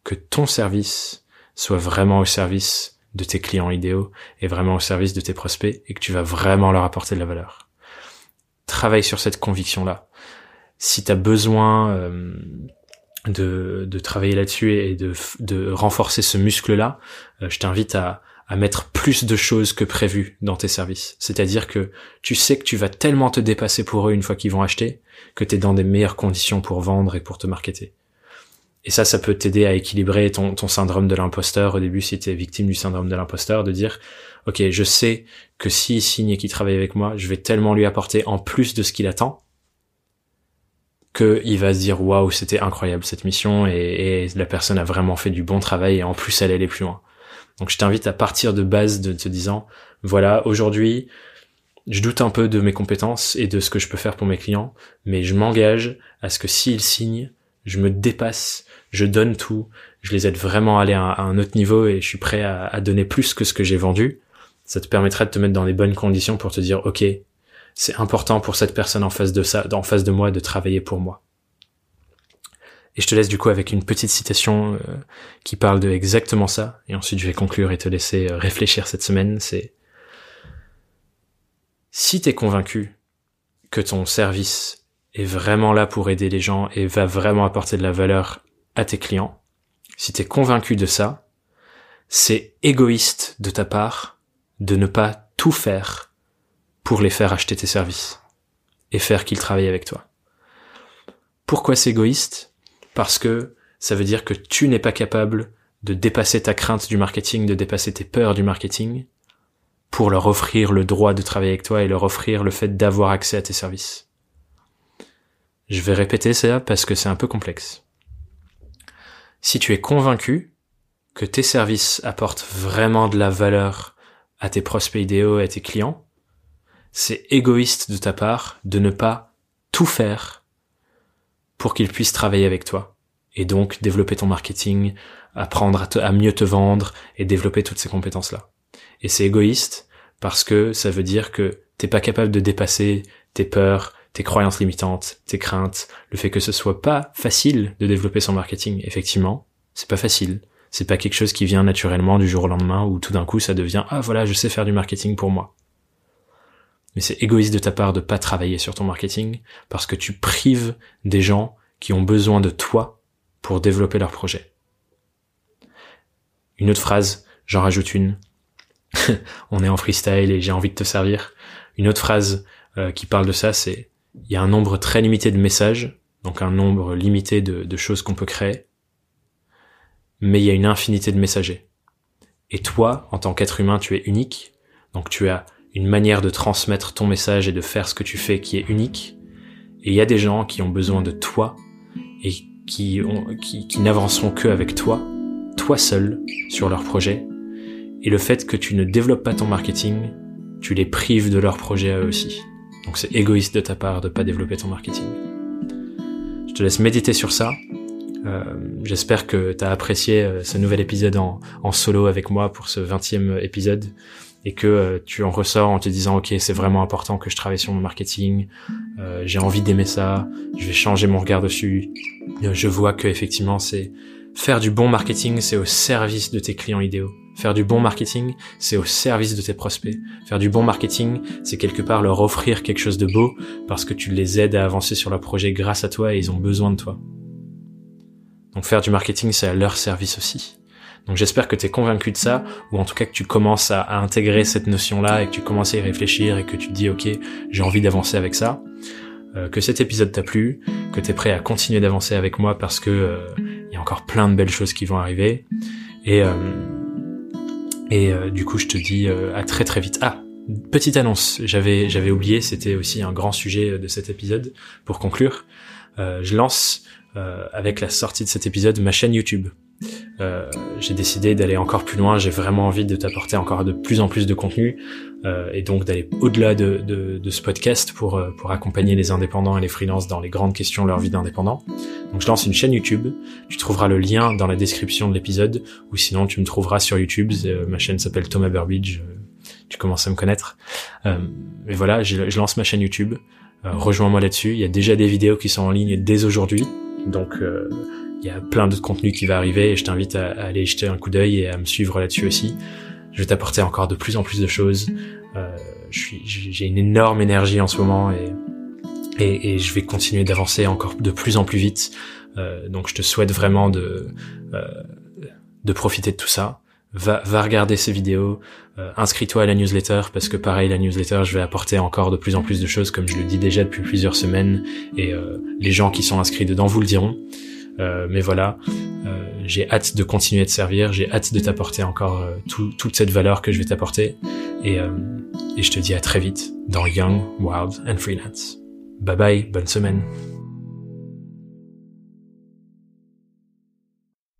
que ton service soit vraiment au service de tes clients idéaux et vraiment au service de tes prospects et que tu vas vraiment leur apporter de la valeur. Travaille sur cette conviction-là. Si tu as besoin euh, de, de, travailler là-dessus et de, de renforcer ce muscle-là, euh, je t'invite à, à mettre plus de choses que prévu dans tes services. C'est-à-dire que tu sais que tu vas tellement te dépasser pour eux une fois qu'ils vont acheter, que tu es dans des meilleures conditions pour vendre et pour te marketer. Et ça, ça peut t'aider à équilibrer ton, syndrome de l'imposteur au début si tu es victime du syndrome de l'imposteur, de dire, ok, je sais que s'il signe et qu'il travaille avec moi, je vais tellement lui apporter en plus de ce qu'il attend, qu'il va se dire, waouh, c'était incroyable cette mission et, et la personne a vraiment fait du bon travail et en plus elle allait plus loin. Donc je t'invite à partir de base de te disant, voilà, aujourd'hui, je doute un peu de mes compétences et de ce que je peux faire pour mes clients, mais je m'engage à ce que s'ils signent, je me dépasse, je donne tout, je les aide vraiment à aller à un autre niveau et je suis prêt à, donner plus que ce que j'ai vendu. Ça te permettrait de te mettre dans les bonnes conditions pour te dire, ok, c'est important pour cette personne en face de ça, en face de moi, de travailler pour moi. Et je te laisse du coup avec une petite citation euh, qui parle de exactement ça. Et ensuite je vais conclure et te laisser euh, réfléchir cette semaine. C'est si t'es convaincu que ton service est vraiment là pour aider les gens et va vraiment apporter de la valeur à tes clients, si t'es convaincu de ça, c'est égoïste de ta part de ne pas tout faire pour les faire acheter tes services et faire qu'ils travaillent avec toi. Pourquoi c'est égoïste? Parce que ça veut dire que tu n'es pas capable de dépasser ta crainte du marketing, de dépasser tes peurs du marketing, pour leur offrir le droit de travailler avec toi et leur offrir le fait d'avoir accès à tes services. Je vais répéter ça parce que c'est un peu complexe. Si tu es convaincu que tes services apportent vraiment de la valeur à tes prospects idéaux et à tes clients, c'est égoïste de ta part de ne pas tout faire pour qu'ils puissent travailler avec toi et donc développer ton marketing, apprendre à, mieux te vendre et développer toutes ces compétences-là. Et c'est égoïste parce que ça veut dire que t'es pas capable de dépasser tes peurs, tes croyances limitantes, tes craintes, le fait que ce soit pas facile de développer son marketing. Effectivement, c'est pas facile. C'est pas quelque chose qui vient naturellement du jour au lendemain où tout d'un coup ça devient ah voilà je sais faire du marketing pour moi. Mais c'est égoïste de ta part de pas travailler sur ton marketing parce que tu prives des gens qui ont besoin de toi pour développer leur projet. Une autre phrase, j'en rajoute une. On est en freestyle et j'ai envie de te servir. Une autre phrase euh, qui parle de ça, c'est il y a un nombre très limité de messages, donc un nombre limité de, de choses qu'on peut créer, mais il y a une infinité de messagers. Et toi, en tant qu'être humain, tu es unique, donc tu as une manière de transmettre ton message et de faire ce que tu fais qui est unique. Et il y a des gens qui ont besoin de toi et qui, qui, n'avanceront que avec toi, toi seul, sur leur projet. Et le fait que tu ne développes pas ton marketing, tu les prives de leur projet eux aussi. Donc c'est égoïste de ta part de pas développer ton marketing. Je te laisse méditer sur ça. Euh, J'espère que tu as apprécié euh, ce nouvel épisode en, en, solo avec moi pour ce 20e épisode et que euh, tu en ressors en te disant ok c'est vraiment important que je travaille sur mon marketing, euh, j'ai envie d'aimer ça, je vais changer mon regard dessus. Je vois que effectivement c'est faire du bon marketing, c'est au service de tes clients idéaux. Faire du bon marketing, c'est au service de tes prospects. Faire du bon marketing, c'est quelque part leur offrir quelque chose de beau parce que tu les aides à avancer sur leur projet grâce à toi et ils ont besoin de toi. Donc faire du marketing, c'est à leur service aussi. Donc j'espère que tu es convaincu de ça, ou en tout cas que tu commences à, intégrer cette notion-là et que tu commences à y réfléchir et que tu te dis ok, j'ai envie d'avancer avec ça. Euh, que cet épisode t'a plu, que tu es prêt à continuer d'avancer avec moi parce que euh, il y a encore plein de belles choses qui vont arriver. Et, euh, et euh, du coup je te dis euh, à très très vite. Ah, petite annonce, j'avais j'avais oublié, c'était aussi un grand sujet de cet épisode pour conclure. je lance avec la sortie de cet épisode ma chaîne YouTube. Euh, j'ai décidé d'aller encore plus loin. J'ai vraiment envie de t'apporter encore de plus en plus de contenu euh, et donc d'aller au-delà de, de, de, ce podcast pour euh, pour accompagner les indépendants et les freelances dans les grandes questions de leur vie d'indépendant. Donc je lance une chaîne YouTube. Tu trouveras le lien dans la description de l'épisode ou sinon tu me trouveras sur YouTube. Euh, ma chaîne s'appelle Thomas Burbidge. tu commences à me connaître. mais voilà, je lance ma chaîne YouTube. Rejoins-moi là-dessus. Il y a déjà des vidéos qui sont en ligne dès aujourd'hui. Donc il y a plein d'autres contenus qui va arriver et je t'invite à, aller jeter un coup d'œil et à me suivre là-dessus aussi. Je vais t'apporter encore de plus en plus de choses. Euh, j'ai une énorme énergie en ce moment et, et, et je vais continuer d'avancer encore de plus en plus vite. Euh, donc je te souhaite vraiment de, euh, de profiter de tout ça. Va, va regarder ces vidéos, euh, inscris-toi à la newsletter parce que pareil la newsletter je vais apporter encore de plus en plus de choses comme je le dis déjà depuis plusieurs semaines et euh, les gens qui sont inscrits dedans vous le diront. Euh, mais voilà, euh, j'ai hâte de continuer de servir, j'ai hâte de t'apporter encore euh, toute cette valeur que je vais t'apporter. Et, et je te dis à très vite dans Young, Wild and Freelance. Bye bye, bonne semaine.